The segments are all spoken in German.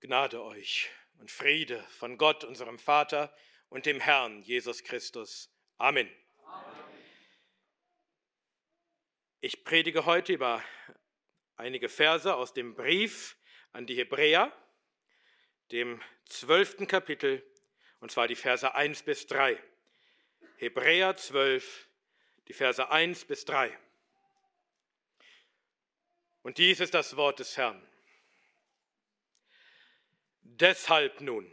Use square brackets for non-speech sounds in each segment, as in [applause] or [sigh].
Gnade euch und Friede von Gott, unserem Vater und dem Herrn Jesus Christus. Amen. Amen. Ich predige heute über einige Verse aus dem Brief an die Hebräer, dem zwölften Kapitel, und zwar die Verse 1 bis 3. Hebräer 12, die Verse 1 bis 3. Und dies ist das Wort des Herrn. Deshalb nun,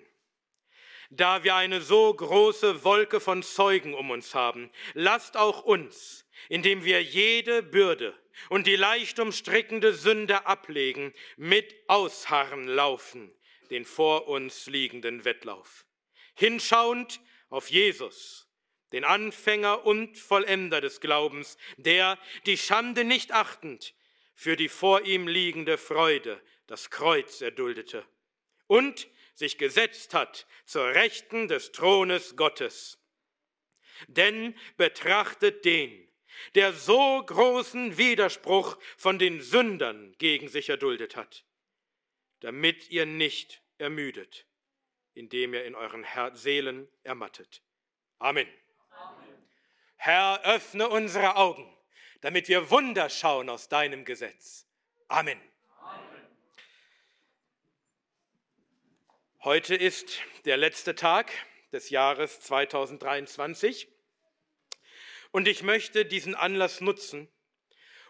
da wir eine so große Wolke von Zeugen um uns haben, lasst auch uns, indem wir jede Bürde und die leicht umstrickende Sünde ablegen, mit Ausharren laufen, den vor uns liegenden Wettlauf. Hinschauend auf Jesus, den Anfänger und Vollender des Glaubens, der, die Schande nicht achtend, für die vor ihm liegende Freude das Kreuz erduldete und sich gesetzt hat zur Rechten des Thrones Gottes. Denn betrachtet den, der so großen Widerspruch von den Sündern gegen sich erduldet hat, damit ihr nicht ermüdet, indem ihr in euren Seelen ermattet. Amen. Amen. Herr, öffne unsere Augen, damit wir Wunder schauen aus deinem Gesetz. Amen. Heute ist der letzte Tag des Jahres 2023 und ich möchte diesen Anlass nutzen,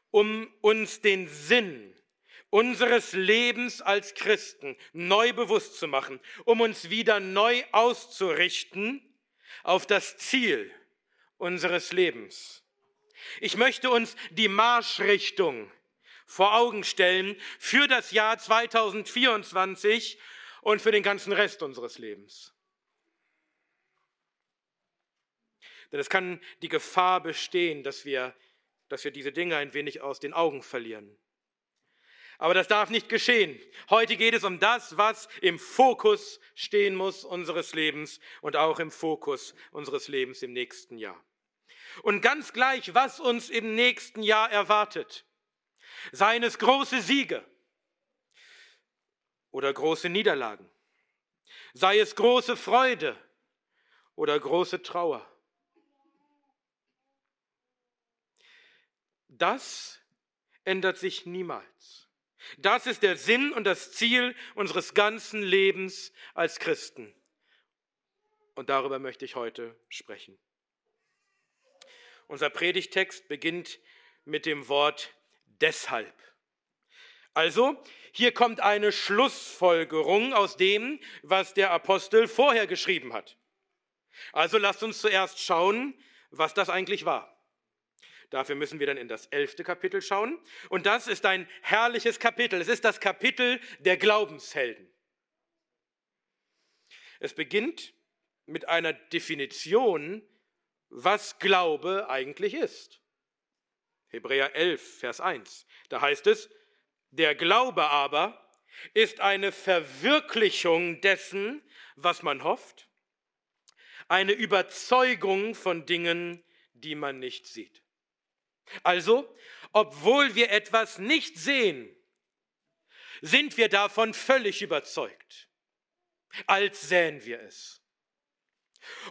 um uns den Sinn unseres Lebens als Christen neu bewusst zu machen, um uns wieder neu auszurichten auf das Ziel unseres Lebens. Ich möchte uns die Marschrichtung vor Augen stellen für das Jahr 2024 und für den ganzen Rest unseres Lebens. Denn es kann die Gefahr bestehen, dass wir, dass wir diese Dinge ein wenig aus den Augen verlieren. Aber das darf nicht geschehen. Heute geht es um das, was im Fokus stehen muss unseres Lebens und auch im Fokus unseres Lebens im nächsten Jahr. Und ganz gleich, was uns im nächsten Jahr erwartet, seien es große Siege, oder große Niederlagen, sei es große Freude oder große Trauer. Das ändert sich niemals. Das ist der Sinn und das Ziel unseres ganzen Lebens als Christen. Und darüber möchte ich heute sprechen. Unser Predigtext beginnt mit dem Wort deshalb. Also, hier kommt eine Schlussfolgerung aus dem, was der Apostel vorher geschrieben hat. Also lasst uns zuerst schauen, was das eigentlich war. Dafür müssen wir dann in das elfte Kapitel schauen. Und das ist ein herrliches Kapitel. Es ist das Kapitel der Glaubenshelden. Es beginnt mit einer Definition, was Glaube eigentlich ist. Hebräer 11, Vers 1. Da heißt es, der Glaube aber ist eine Verwirklichung dessen, was man hofft, eine Überzeugung von Dingen, die man nicht sieht. Also, obwohl wir etwas nicht sehen, sind wir davon völlig überzeugt, als sähen wir es.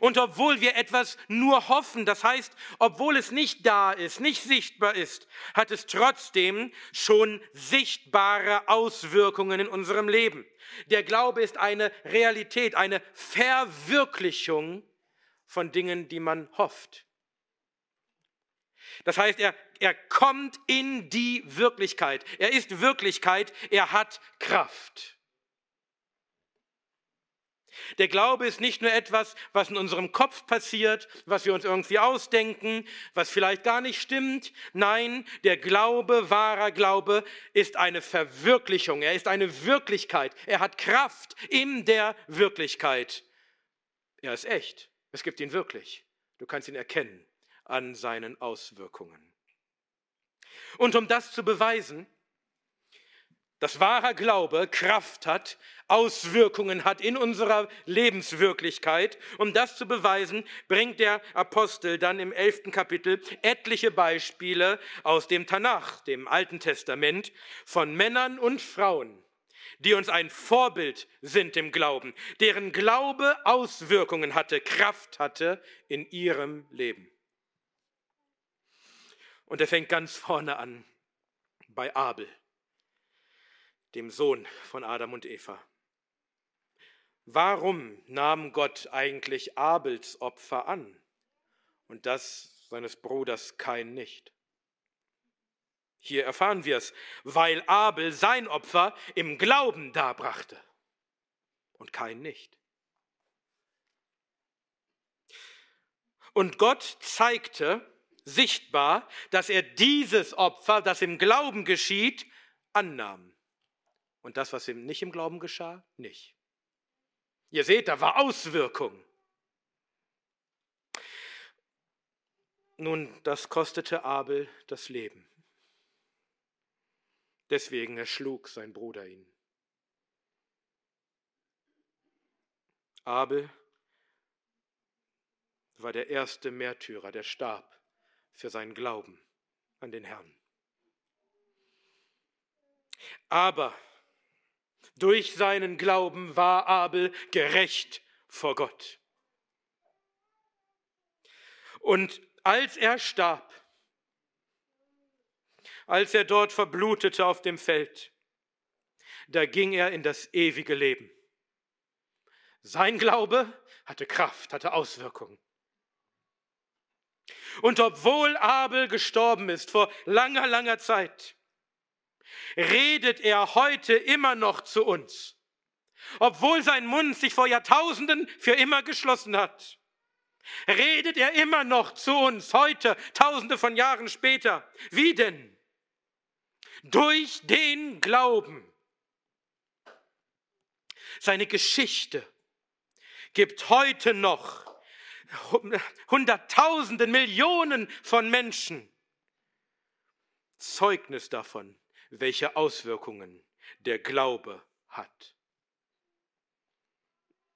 Und obwohl wir etwas nur hoffen, das heißt, obwohl es nicht da ist, nicht sichtbar ist, hat es trotzdem schon sichtbare Auswirkungen in unserem Leben. Der Glaube ist eine Realität, eine Verwirklichung von Dingen, die man hofft. Das heißt, er, er kommt in die Wirklichkeit. Er ist Wirklichkeit, er hat Kraft. Der Glaube ist nicht nur etwas, was in unserem Kopf passiert, was wir uns irgendwie ausdenken, was vielleicht gar nicht stimmt. Nein, der Glaube, wahrer Glaube, ist eine Verwirklichung. Er ist eine Wirklichkeit. Er hat Kraft in der Wirklichkeit. Er ist echt. Es gibt ihn wirklich. Du kannst ihn erkennen an seinen Auswirkungen. Und um das zu beweisen, dass wahrer Glaube Kraft hat, Auswirkungen hat in unserer Lebenswirklichkeit. Um das zu beweisen, bringt der Apostel dann im elften Kapitel etliche Beispiele aus dem Tanach, dem Alten Testament, von Männern und Frauen, die uns ein Vorbild sind im Glauben, deren Glaube Auswirkungen hatte, Kraft hatte in ihrem Leben. Und er fängt ganz vorne an bei Abel, dem Sohn von Adam und Eva. Warum nahm Gott eigentlich Abels Opfer an und das seines Bruders Kain nicht? Hier erfahren wir es, weil Abel sein Opfer im Glauben darbrachte und Kain nicht. Und Gott zeigte sichtbar, dass er dieses Opfer, das im Glauben geschieht, annahm. Und das, was ihm nicht im Glauben geschah, nicht. Ihr seht, da war Auswirkung. Nun, das kostete Abel das Leben. Deswegen erschlug sein Bruder ihn. Abel war der erste Märtyrer, der starb für seinen Glauben an den Herrn. Aber durch seinen Glauben war Abel gerecht vor Gott. Und als er starb, als er dort verblutete auf dem Feld, da ging er in das ewige Leben. Sein Glaube hatte Kraft, hatte Auswirkungen. Und obwohl Abel gestorben ist vor langer, langer Zeit, redet er heute immer noch zu uns. Obwohl sein Mund sich vor Jahrtausenden für immer geschlossen hat, redet er immer noch zu uns heute, tausende von Jahren später. Wie denn? durch den Glauben. Seine Geschichte gibt heute noch Hunderttausenden, Millionen von Menschen Zeugnis davon, welche Auswirkungen der Glaube hat.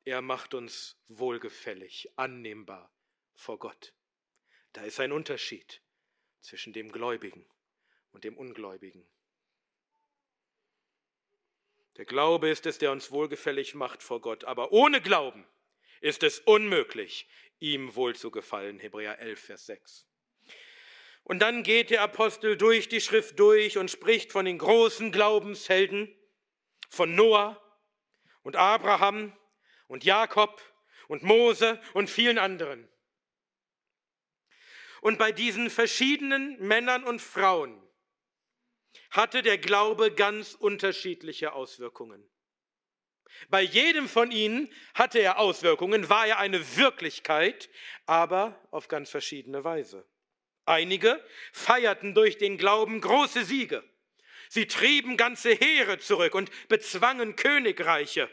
Er macht uns wohlgefällig, annehmbar vor Gott. Da ist ein Unterschied zwischen dem Gläubigen und dem Ungläubigen. Der Glaube ist es, der uns wohlgefällig macht vor Gott, aber ohne Glauben ist es unmöglich, ihm wohl zu gefallen. Hebräer 11, Vers 6. Und dann geht der Apostel durch die Schrift durch und spricht von den großen Glaubenshelden, von Noah und Abraham und Jakob und Mose und vielen anderen. Und bei diesen verschiedenen Männern und Frauen hatte der Glaube ganz unterschiedliche Auswirkungen. Bei jedem von ihnen hatte er Auswirkungen, war er eine Wirklichkeit, aber auf ganz verschiedene Weise. Einige feierten durch den Glauben große Siege. Sie trieben ganze Heere zurück und bezwangen Königreiche.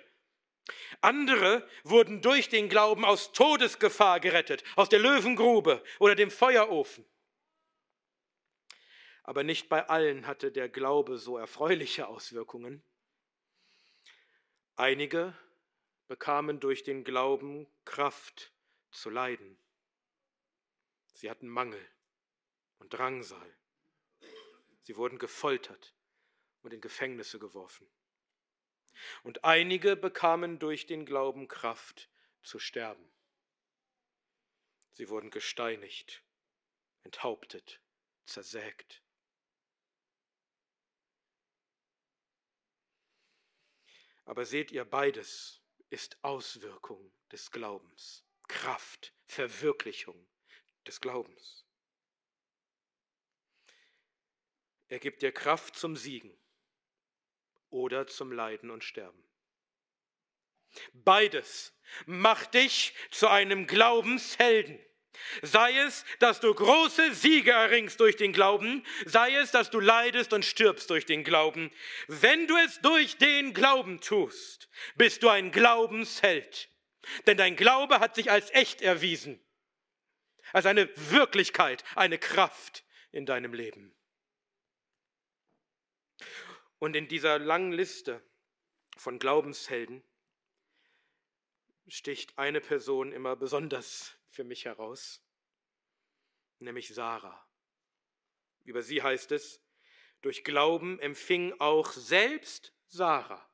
Andere wurden durch den Glauben aus Todesgefahr gerettet, aus der Löwengrube oder dem Feuerofen. Aber nicht bei allen hatte der Glaube so erfreuliche Auswirkungen. Einige bekamen durch den Glauben Kraft zu leiden. Sie hatten Mangel und Drangsal. Sie wurden gefoltert und in Gefängnisse geworfen. Und einige bekamen durch den Glauben Kraft zu sterben. Sie wurden gesteinigt, enthauptet, zersägt. Aber seht ihr, beides ist Auswirkung des Glaubens, Kraft, Verwirklichung des Glaubens. Er gibt dir Kraft zum Siegen oder zum Leiden und Sterben. Beides macht dich zu einem Glaubenshelden. Sei es, dass du große Siege erringst durch den Glauben, sei es, dass du leidest und stirbst durch den Glauben. Wenn du es durch den Glauben tust, bist du ein Glaubensheld. Denn dein Glaube hat sich als echt erwiesen, als eine Wirklichkeit, eine Kraft in deinem Leben. Und in dieser langen Liste von Glaubenshelden sticht eine Person immer besonders für mich heraus, nämlich Sarah. Über sie heißt es, durch Glauben empfing auch selbst Sarah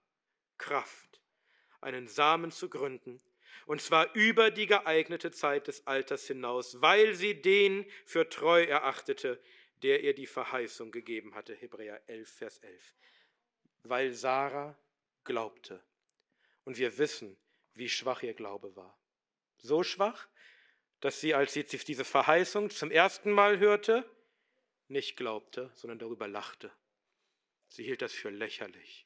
Kraft, einen Samen zu gründen, und zwar über die geeignete Zeit des Alters hinaus, weil sie den für treu erachtete, der ihr die Verheißung gegeben hatte. Hebräer 11, Vers 11. Weil Sarah glaubte. Und wir wissen, wie schwach ihr Glaube war. So schwach, dass sie, als sie diese Verheißung zum ersten Mal hörte, nicht glaubte, sondern darüber lachte. Sie hielt das für lächerlich.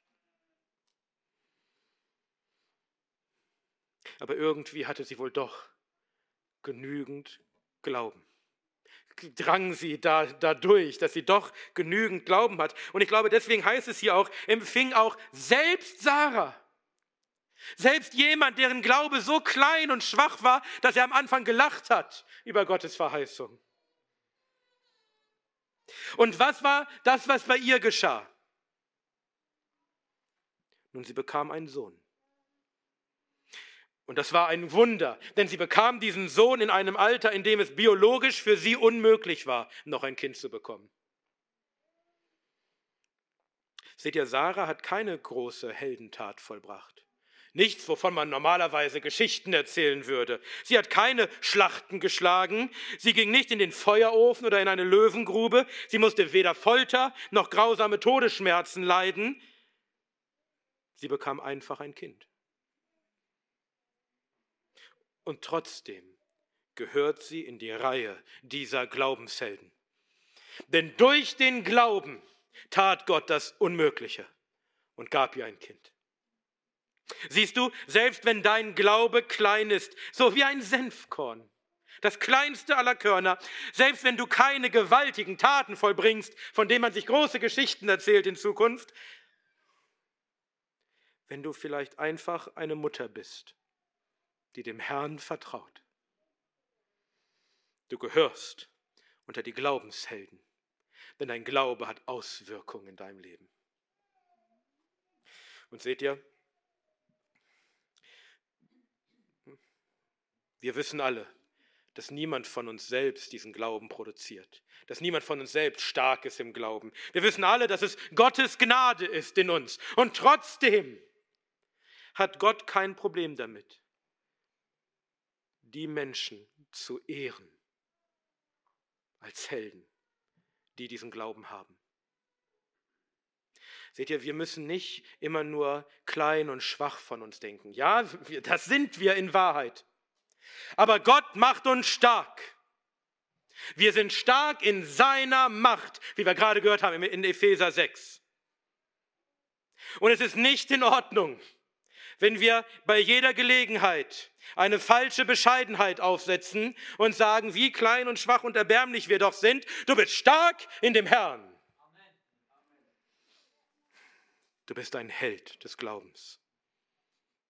Aber irgendwie hatte sie wohl doch genügend Glauben. Drang sie da, dadurch, dass sie doch genügend Glauben hat. Und ich glaube, deswegen heißt es hier auch, empfing auch selbst Sarah. Selbst jemand, deren Glaube so klein und schwach war, dass er am Anfang gelacht hat über Gottes Verheißung. Und was war das, was bei ihr geschah? Nun, sie bekam einen Sohn. Und das war ein Wunder, denn sie bekam diesen Sohn in einem Alter, in dem es biologisch für sie unmöglich war, noch ein Kind zu bekommen. Seht ihr, Sarah hat keine große Heldentat vollbracht. Nichts, wovon man normalerweise Geschichten erzählen würde. Sie hat keine Schlachten geschlagen. Sie ging nicht in den Feuerofen oder in eine Löwengrube. Sie musste weder Folter noch grausame Todesschmerzen leiden. Sie bekam einfach ein Kind. Und trotzdem gehört sie in die Reihe dieser Glaubenshelden. Denn durch den Glauben tat Gott das Unmögliche und gab ihr ein Kind. Siehst du, selbst wenn dein Glaube klein ist, so wie ein Senfkorn, das kleinste aller Körner, selbst wenn du keine gewaltigen Taten vollbringst, von denen man sich große Geschichten erzählt in Zukunft, wenn du vielleicht einfach eine Mutter bist, die dem Herrn vertraut. Du gehörst unter die Glaubenshelden, denn dein Glaube hat Auswirkungen in deinem Leben. Und seht ihr, Wir wissen alle, dass niemand von uns selbst diesen Glauben produziert, dass niemand von uns selbst stark ist im Glauben. Wir wissen alle, dass es Gottes Gnade ist in uns. Und trotzdem hat Gott kein Problem damit, die Menschen zu ehren als Helden, die diesen Glauben haben. Seht ihr, wir müssen nicht immer nur klein und schwach von uns denken. Ja, das sind wir in Wahrheit. Aber Gott macht uns stark. Wir sind stark in seiner Macht, wie wir gerade gehört haben in Epheser 6. Und es ist nicht in Ordnung, wenn wir bei jeder Gelegenheit eine falsche Bescheidenheit aufsetzen und sagen, wie klein und schwach und erbärmlich wir doch sind, du bist stark in dem Herrn. Du bist ein Held des Glaubens.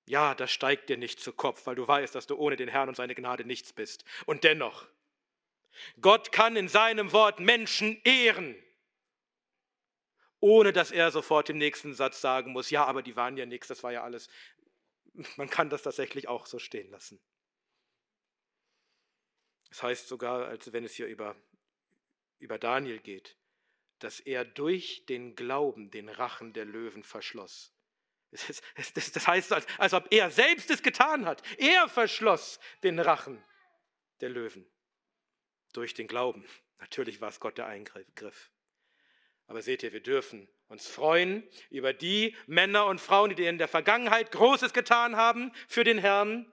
Ja, das steigt dir nicht zu Kopf, weil du weißt, dass du ohne den Herrn und seine Gnade nichts bist. Und dennoch, Gott kann in seinem Wort Menschen ehren, ohne dass er sofort im nächsten Satz sagen muss, ja, aber die waren ja nichts, das war ja alles. Man kann das tatsächlich auch so stehen lassen. Es das heißt sogar, als wenn es hier über, über Daniel geht, dass er durch den Glauben den Rachen der Löwen verschloss. Das heißt, als, als ob er selbst es getan hat. Er verschloss den Rachen der Löwen durch den Glauben. Natürlich war es Gott der Eingriff. Aber seht ihr, wir dürfen uns freuen über die Männer und Frauen, die in der Vergangenheit Großes getan haben für den Herrn.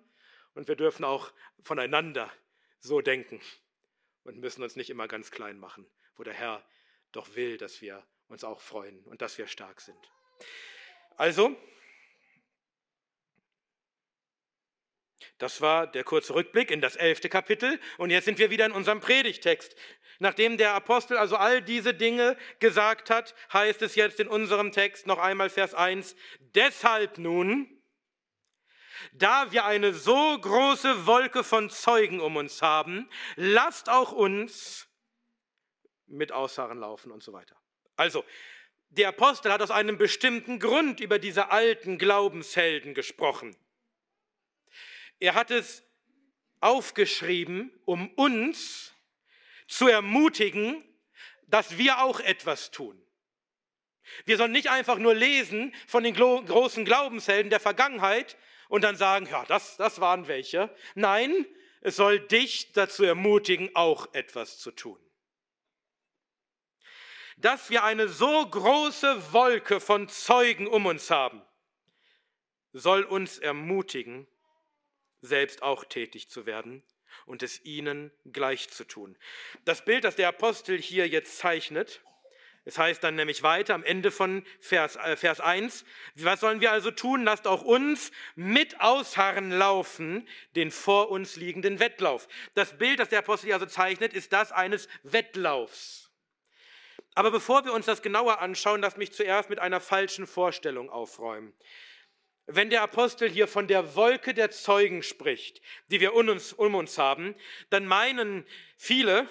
Und wir dürfen auch voneinander so denken und müssen uns nicht immer ganz klein machen, wo der Herr doch will, dass wir uns auch freuen und dass wir stark sind. Also, das war der kurze Rückblick in das elfte Kapitel und jetzt sind wir wieder in unserem Predigtext. Nachdem der Apostel also all diese Dinge gesagt hat, heißt es jetzt in unserem Text noch einmal Vers 1, deshalb nun, da wir eine so große Wolke von Zeugen um uns haben, lasst auch uns mit Ausharren laufen und so weiter. Also, der Apostel hat aus einem bestimmten Grund über diese alten Glaubenshelden gesprochen. Er hat es aufgeschrieben, um uns zu ermutigen, dass wir auch etwas tun. Wir sollen nicht einfach nur lesen von den großen Glaubenshelden der Vergangenheit und dann sagen, ja, das, das waren welche. Nein, es soll dich dazu ermutigen, auch etwas zu tun. Dass wir eine so große Wolke von Zeugen um uns haben, soll uns ermutigen, selbst auch tätig zu werden und es ihnen gleich zu tun. Das Bild, das der Apostel hier jetzt zeichnet, es heißt dann nämlich weiter am Ende von Vers, äh, Vers 1, was sollen wir also tun? Lasst auch uns mit Ausharren laufen, den vor uns liegenden Wettlauf. Das Bild, das der Apostel hier also zeichnet, ist das eines Wettlaufs. Aber bevor wir uns das genauer anschauen, lasst mich zuerst mit einer falschen Vorstellung aufräumen. Wenn der Apostel hier von der Wolke der Zeugen spricht, die wir um uns, um uns haben, dann meinen viele,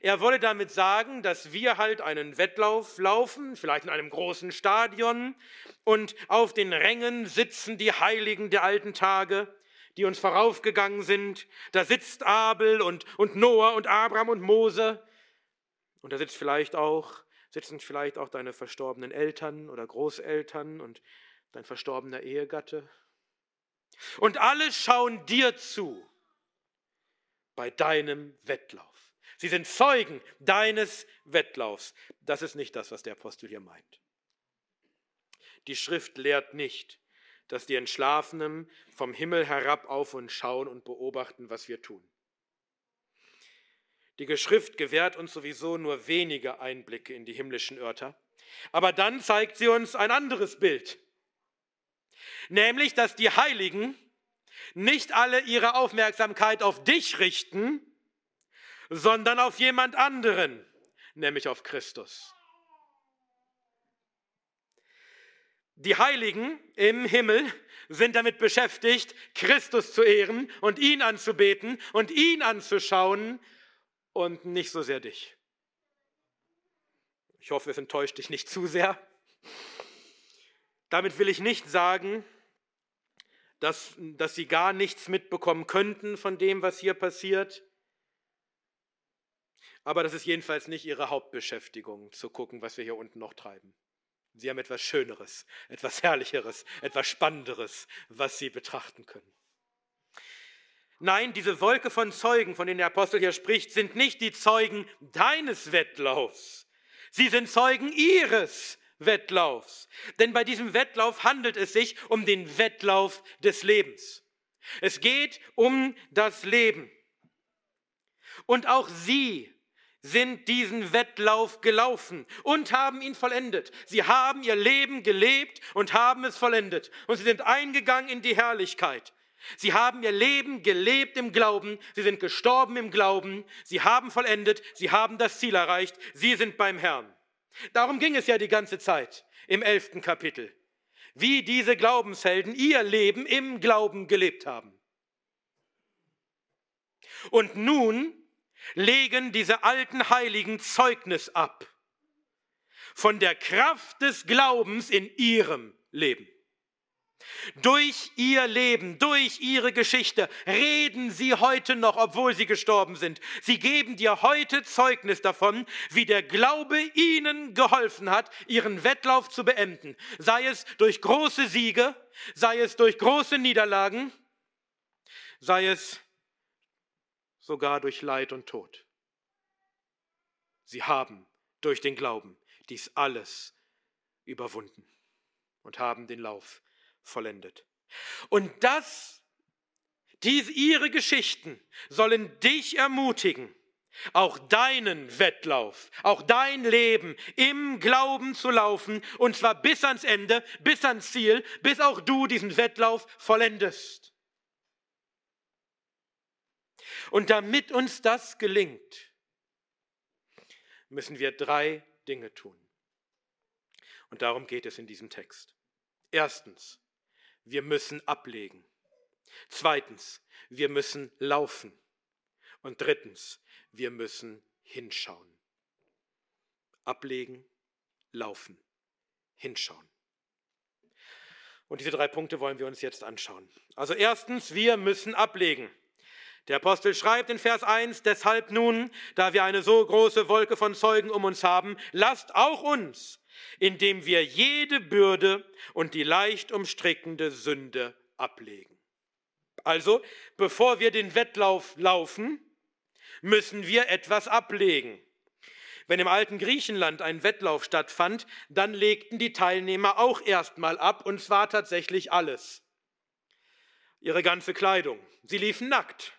er wolle damit sagen, dass wir halt einen Wettlauf laufen, vielleicht in einem großen Stadion, und auf den Rängen sitzen die Heiligen der alten Tage, die uns voraufgegangen sind. Da sitzt Abel und, und Noah und Abraham und Mose. Und da sitzt vielleicht auch, sitzen vielleicht auch deine verstorbenen Eltern oder Großeltern und dein verstorbener Ehegatte. Und alle schauen dir zu bei deinem Wettlauf. Sie sind Zeugen deines Wettlaufs. Das ist nicht das, was der Apostel hier meint. Die Schrift lehrt nicht, dass die Entschlafenen vom Himmel herab auf uns schauen und beobachten, was wir tun. Die Schrift gewährt uns sowieso nur wenige Einblicke in die himmlischen Örter, aber dann zeigt sie uns ein anderes Bild, nämlich dass die Heiligen nicht alle ihre Aufmerksamkeit auf dich richten, sondern auf jemand anderen, nämlich auf Christus. Die Heiligen im Himmel sind damit beschäftigt, Christus zu ehren und ihn anzubeten und ihn anzuschauen und nicht so sehr dich. Ich hoffe, es enttäuscht dich nicht zu sehr. Damit will ich nicht sagen, dass, dass sie gar nichts mitbekommen könnten von dem, was hier passiert. Aber das ist jedenfalls nicht ihre Hauptbeschäftigung, zu gucken, was wir hier unten noch treiben. Sie haben etwas Schöneres, etwas Herrlicheres, etwas Spannenderes, was sie betrachten können. Nein, diese Wolke von Zeugen, von denen der Apostel hier spricht, sind nicht die Zeugen deines Wettlaufs. Sie sind Zeugen ihres Wettlaufs. Denn bei diesem Wettlauf handelt es sich um den Wettlauf des Lebens. Es geht um das Leben. Und auch sie sind diesen Wettlauf gelaufen und haben ihn vollendet. Sie haben ihr Leben gelebt und haben es vollendet. Und sie sind eingegangen in die Herrlichkeit. Sie haben ihr Leben gelebt im Glauben, sie sind gestorben im Glauben, sie haben vollendet, sie haben das Ziel erreicht, sie sind beim Herrn. Darum ging es ja die ganze Zeit im elften Kapitel, wie diese Glaubenshelden ihr Leben im Glauben gelebt haben. Und nun legen diese alten Heiligen Zeugnis ab von der Kraft des Glaubens in ihrem Leben. Durch ihr Leben, durch ihre Geschichte reden sie heute noch, obwohl sie gestorben sind. Sie geben dir heute Zeugnis davon, wie der Glaube ihnen geholfen hat, ihren Wettlauf zu beenden. Sei es durch große Siege, sei es durch große Niederlagen, sei es sogar durch Leid und Tod. Sie haben durch den Glauben dies alles überwunden und haben den Lauf vollendet. Und das, diese, ihre Geschichten sollen dich ermutigen, auch deinen Wettlauf, auch dein Leben im Glauben zu laufen, und zwar bis ans Ende, bis ans Ziel, bis auch du diesen Wettlauf vollendest. Und damit uns das gelingt, müssen wir drei Dinge tun. Und darum geht es in diesem Text. Erstens, wir müssen ablegen. Zweitens, wir müssen laufen. Und drittens, wir müssen hinschauen. Ablegen, laufen, hinschauen. Und diese drei Punkte wollen wir uns jetzt anschauen. Also erstens, wir müssen ablegen. Der Apostel schreibt in Vers 1, deshalb nun, da wir eine so große Wolke von Zeugen um uns haben, lasst auch uns, indem wir jede Bürde und die leicht umstrickende Sünde ablegen. Also, bevor wir den Wettlauf laufen, müssen wir etwas ablegen. Wenn im alten Griechenland ein Wettlauf stattfand, dann legten die Teilnehmer auch erstmal ab, und zwar tatsächlich alles. Ihre ganze Kleidung. Sie liefen nackt.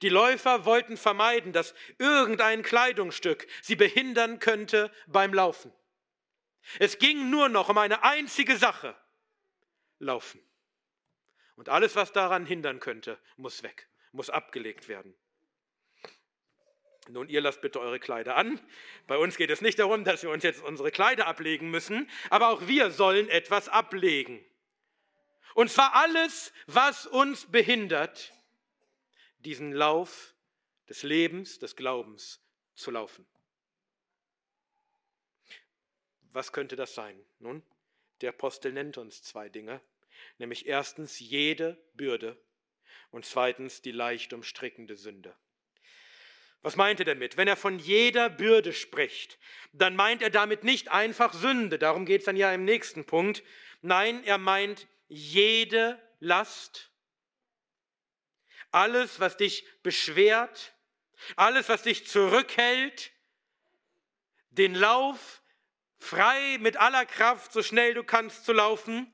Die Läufer wollten vermeiden, dass irgendein Kleidungsstück sie behindern könnte beim Laufen. Es ging nur noch um eine einzige Sache, Laufen. Und alles, was daran hindern könnte, muss weg, muss abgelegt werden. Nun, ihr lasst bitte eure Kleider an. Bei uns geht es nicht darum, dass wir uns jetzt unsere Kleider ablegen müssen, aber auch wir sollen etwas ablegen. Und zwar alles, was uns behindert, diesen Lauf des Lebens, des Glaubens zu laufen. Was könnte das sein? Nun, der Apostel nennt uns zwei Dinge, nämlich erstens jede Bürde und zweitens die leicht umstrickende Sünde. Was meint er damit? Wenn er von jeder Bürde spricht, dann meint er damit nicht einfach Sünde, darum geht es dann ja im nächsten Punkt. Nein, er meint jede Last, alles, was dich beschwert, alles, was dich zurückhält, den Lauf frei mit aller Kraft, so schnell du kannst zu laufen,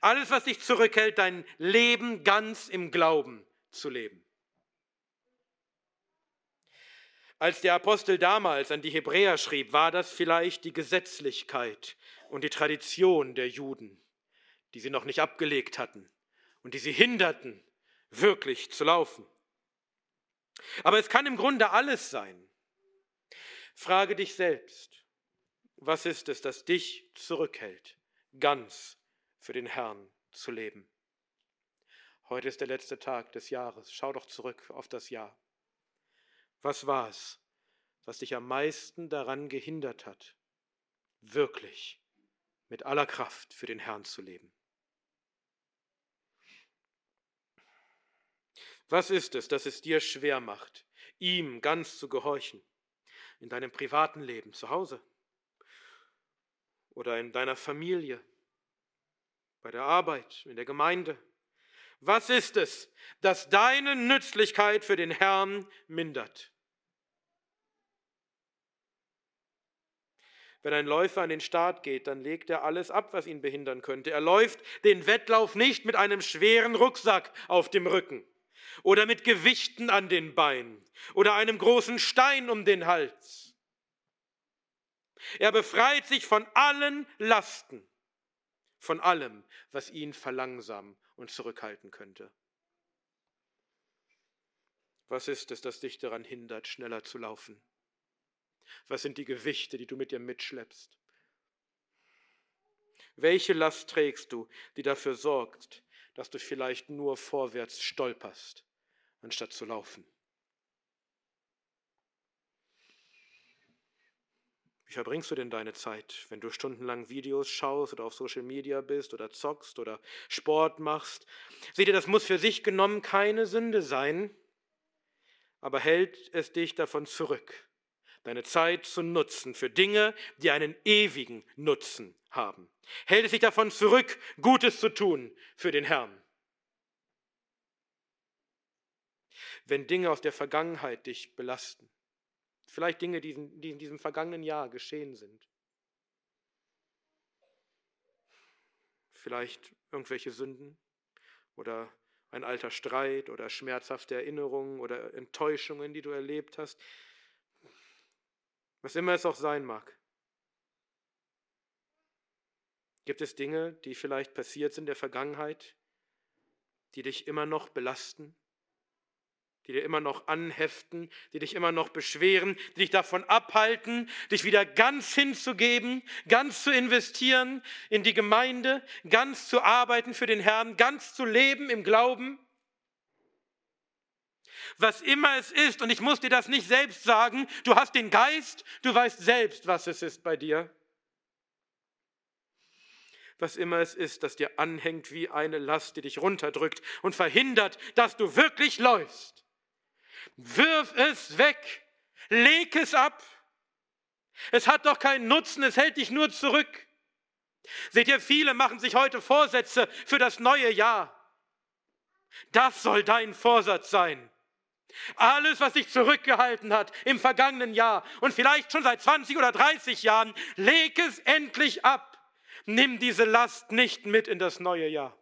alles, was dich zurückhält, dein Leben ganz im Glauben zu leben. Als der Apostel damals an die Hebräer schrieb, war das vielleicht die Gesetzlichkeit und die Tradition der Juden, die sie noch nicht abgelegt hatten und die sie hinderten, wirklich zu laufen. Aber es kann im Grunde alles sein. Frage dich selbst, was ist es, das dich zurückhält, ganz für den Herrn zu leben? Heute ist der letzte Tag des Jahres. Schau doch zurück auf das Jahr. Was war es, was dich am meisten daran gehindert hat, wirklich mit aller Kraft für den Herrn zu leben? Was ist es, das es dir schwer macht, ihm ganz zu gehorchen? In deinem privaten Leben, zu Hause oder in deiner Familie, bei der Arbeit, in der Gemeinde? Was ist es, das deine Nützlichkeit für den Herrn mindert? Wenn ein Läufer an den Start geht, dann legt er alles ab, was ihn behindern könnte. Er läuft den Wettlauf nicht mit einem schweren Rucksack auf dem Rücken oder mit Gewichten an den Beinen oder einem großen Stein um den Hals. Er befreit sich von allen Lasten, von allem, was ihn verlangsamen und zurückhalten könnte. Was ist es, das dich daran hindert, schneller zu laufen? Was sind die Gewichte, die du mit dir mitschleppst? Welche Last trägst du, die dafür sorgt, dass du vielleicht nur vorwärts stolperst, anstatt zu laufen? Wie verbringst du denn deine Zeit, wenn du stundenlang Videos schaust oder auf Social Media bist oder zockst oder Sport machst? Seht ihr, das muss für sich genommen keine Sünde sein, aber hält es dich davon zurück, deine Zeit zu nutzen für Dinge, die einen ewigen Nutzen haben. Hält es sich davon zurück, Gutes zu tun für den Herrn. Wenn Dinge aus der Vergangenheit dich belasten, vielleicht Dinge, die in diesem vergangenen Jahr geschehen sind, vielleicht irgendwelche Sünden oder ein alter Streit oder schmerzhafte Erinnerungen oder Enttäuschungen, die du erlebt hast, was immer es auch sein mag. Gibt es Dinge, die vielleicht passiert sind in der Vergangenheit, die dich immer noch belasten, die dir immer noch anheften, die dich immer noch beschweren, die dich davon abhalten, dich wieder ganz hinzugeben, ganz zu investieren in die Gemeinde, ganz zu arbeiten für den Herrn, ganz zu leben im Glauben? Was immer es ist, und ich muss dir das nicht selbst sagen, du hast den Geist, du weißt selbst, was es ist bei dir. was immer es ist, das dir anhängt wie eine Last, die dich runterdrückt und verhindert, dass du wirklich läufst. Wirf es weg, leg es ab. Es hat doch keinen Nutzen, es hält dich nur zurück. Seht ihr, viele machen sich heute Vorsätze für das neue Jahr. Das soll dein Vorsatz sein. Alles, was dich zurückgehalten hat im vergangenen Jahr und vielleicht schon seit 20 oder 30 Jahren, leg es endlich ab. Nimm diese Last nicht mit in das neue Jahr.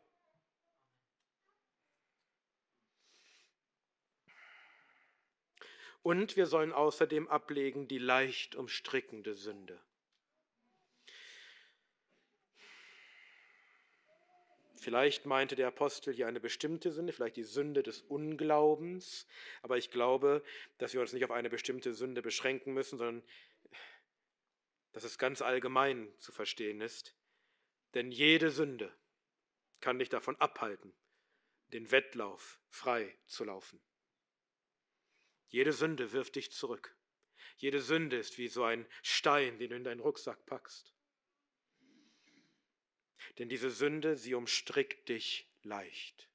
Und wir sollen außerdem ablegen die leicht umstrickende Sünde. Vielleicht meinte der Apostel hier eine bestimmte Sünde, vielleicht die Sünde des Unglaubens, aber ich glaube, dass wir uns nicht auf eine bestimmte Sünde beschränken müssen, sondern dass es ganz allgemein zu verstehen ist. Denn jede Sünde kann dich davon abhalten, den Wettlauf frei zu laufen. Jede Sünde wirft dich zurück. Jede Sünde ist wie so ein Stein, den du in deinen Rucksack packst. Denn diese Sünde, sie umstrickt dich leicht.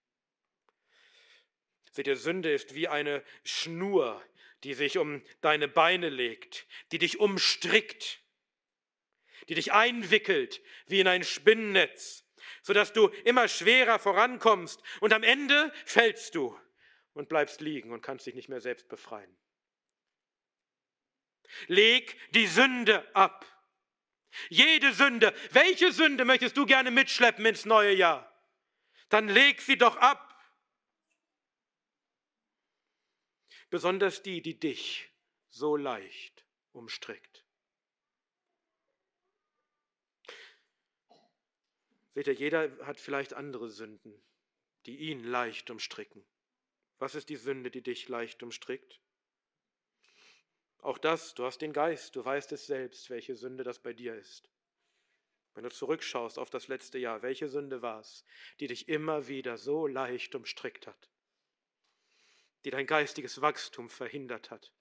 Seht ihr, Sünde ist wie eine Schnur, die sich um deine Beine legt, die dich umstrickt, die dich einwickelt wie in ein Spinnennetz, sodass du immer schwerer vorankommst und am Ende fällst du und bleibst liegen und kannst dich nicht mehr selbst befreien. Leg die Sünde ab. Jede Sünde. Welche Sünde möchtest du gerne mitschleppen ins neue Jahr? Dann leg sie doch ab. Besonders die, die dich so leicht umstrickt. Seht ihr, jeder hat vielleicht andere Sünden, die ihn leicht umstricken. Was ist die Sünde, die dich leicht umstrickt? Auch das, du hast den Geist, du weißt es selbst, welche Sünde das bei dir ist. Wenn du zurückschaust auf das letzte Jahr, welche Sünde war es, die dich immer wieder so leicht umstrickt hat, die dein geistiges Wachstum verhindert hat,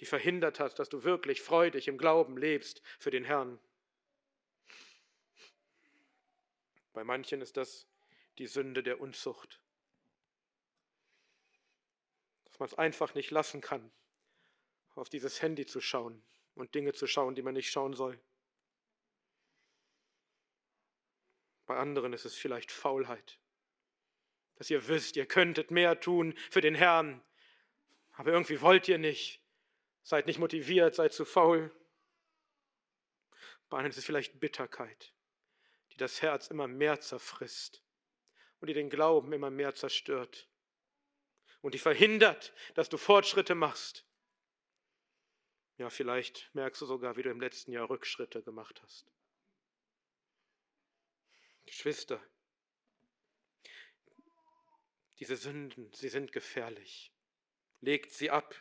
die verhindert hat, dass du wirklich freudig im Glauben lebst für den Herrn. Bei manchen ist das die Sünde der Unzucht, dass man es einfach nicht lassen kann, auf dieses Handy zu schauen und Dinge zu schauen, die man nicht schauen soll. Bei anderen ist es vielleicht Faulheit, dass ihr wisst, ihr könntet mehr tun für den Herrn, aber irgendwie wollt ihr nicht, seid nicht motiviert, seid zu faul. Bei anderen ist es vielleicht Bitterkeit, die das Herz immer mehr zerfrisst und die den Glauben immer mehr zerstört und die verhindert, dass du Fortschritte machst ja, vielleicht merkst du sogar, wie du im letzten Jahr Rückschritte gemacht hast. Geschwister, diese Sünden, sie sind gefährlich. Legt sie ab,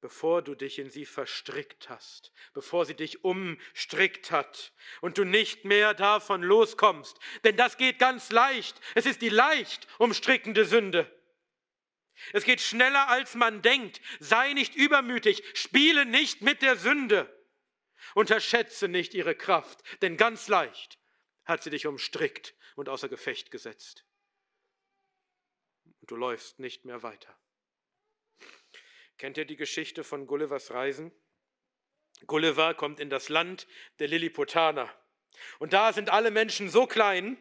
bevor du dich in sie verstrickt hast, bevor sie dich umstrickt hat und du nicht mehr davon loskommst. Denn das geht ganz leicht. Es ist die leicht umstrickende Sünde. Es geht schneller, als man denkt. Sei nicht übermütig. Spiele nicht mit der Sünde. Unterschätze nicht ihre Kraft, denn ganz leicht hat sie dich umstrickt und außer Gefecht gesetzt. Und du läufst nicht mehr weiter. Kennt ihr die Geschichte von Gullivers Reisen? Gulliver kommt in das Land der Lilliputaner. Und da sind alle Menschen so klein,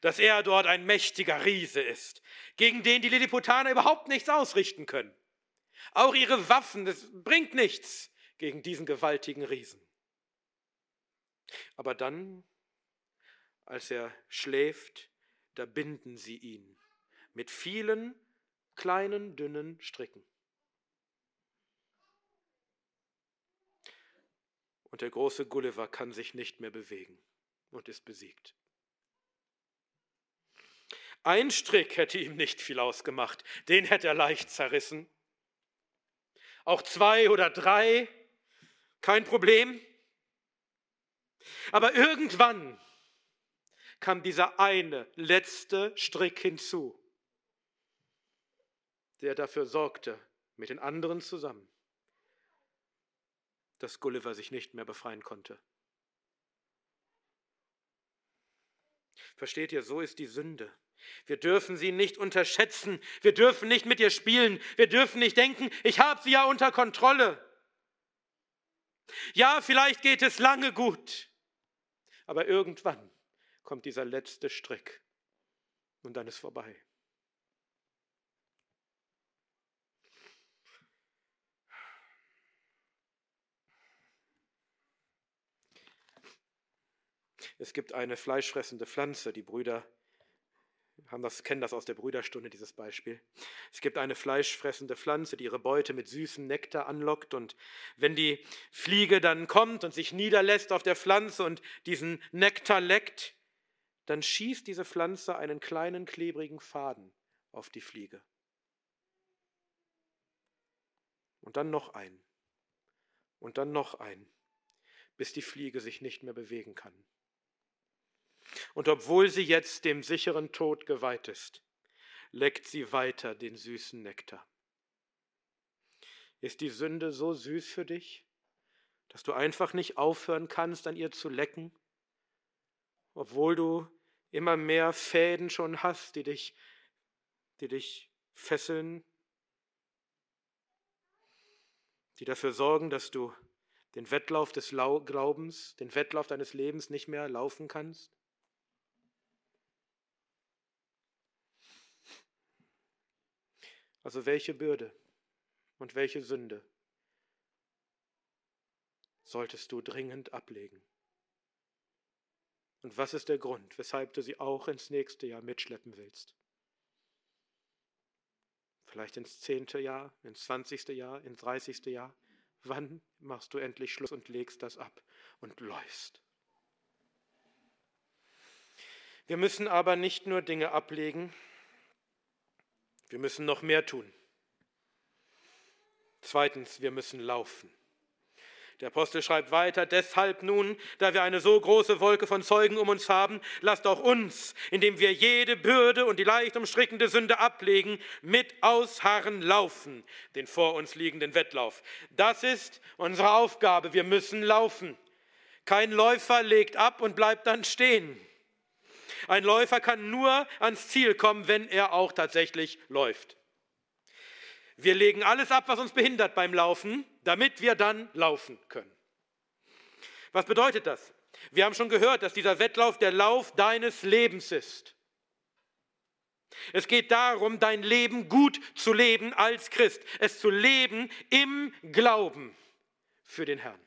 dass er dort ein mächtiger Riese ist, gegen den die Lilliputaner überhaupt nichts ausrichten können. Auch ihre Waffen, das bringt nichts gegen diesen gewaltigen Riesen. Aber dann, als er schläft, da binden sie ihn mit vielen kleinen, dünnen Stricken. Und der große Gulliver kann sich nicht mehr bewegen und ist besiegt. Ein Strick hätte ihm nicht viel ausgemacht, den hätte er leicht zerrissen. Auch zwei oder drei, kein Problem. Aber irgendwann kam dieser eine letzte Strick hinzu, der dafür sorgte, mit den anderen zusammen, dass Gulliver sich nicht mehr befreien konnte. Versteht ihr, so ist die Sünde. Wir dürfen sie nicht unterschätzen. Wir dürfen nicht mit ihr spielen. Wir dürfen nicht denken, ich habe sie ja unter Kontrolle. Ja, vielleicht geht es lange gut, aber irgendwann kommt dieser letzte Strick und dann ist vorbei. Es gibt eine fleischfressende Pflanze, die Brüder haben das, kennen das aus der Brüderstunde, dieses Beispiel. Es gibt eine fleischfressende Pflanze, die ihre Beute mit süßem Nektar anlockt. Und wenn die Fliege dann kommt und sich niederlässt auf der Pflanze und diesen Nektar leckt, dann schießt diese Pflanze einen kleinen klebrigen Faden auf die Fliege. Und dann noch ein. Und dann noch ein, bis die Fliege sich nicht mehr bewegen kann. Und obwohl sie jetzt dem sicheren Tod geweiht ist, leckt sie weiter den süßen Nektar. Ist die Sünde so süß für dich, dass du einfach nicht aufhören kannst, an ihr zu lecken, obwohl du immer mehr Fäden schon hast, die dich, die dich fesseln, die dafür sorgen, dass du den Wettlauf des Glaubens, den Wettlauf deines Lebens nicht mehr laufen kannst? Also welche Bürde und welche Sünde solltest du dringend ablegen? Und was ist der Grund, weshalb du sie auch ins nächste Jahr mitschleppen willst? Vielleicht ins zehnte Jahr, ins zwanzigste Jahr, ins dreißigste Jahr? Wann machst du endlich Schluss und legst das ab und läufst? Wir müssen aber nicht nur Dinge ablegen, wir müssen noch mehr tun. Zweitens, wir müssen laufen. Der Apostel schreibt weiter, deshalb nun, da wir eine so große Wolke von Zeugen um uns haben, lasst auch uns, indem wir jede Bürde und die leicht umstrickende Sünde ablegen, mit Ausharren laufen, den vor uns liegenden Wettlauf. Das ist unsere Aufgabe, wir müssen laufen. Kein Läufer legt ab und bleibt dann stehen. Ein Läufer kann nur ans Ziel kommen, wenn er auch tatsächlich läuft. Wir legen alles ab, was uns behindert beim Laufen, damit wir dann laufen können. Was bedeutet das? Wir haben schon gehört, dass dieser Wettlauf der Lauf deines Lebens ist. Es geht darum, dein Leben gut zu leben als Christ, es zu leben im Glauben für den Herrn,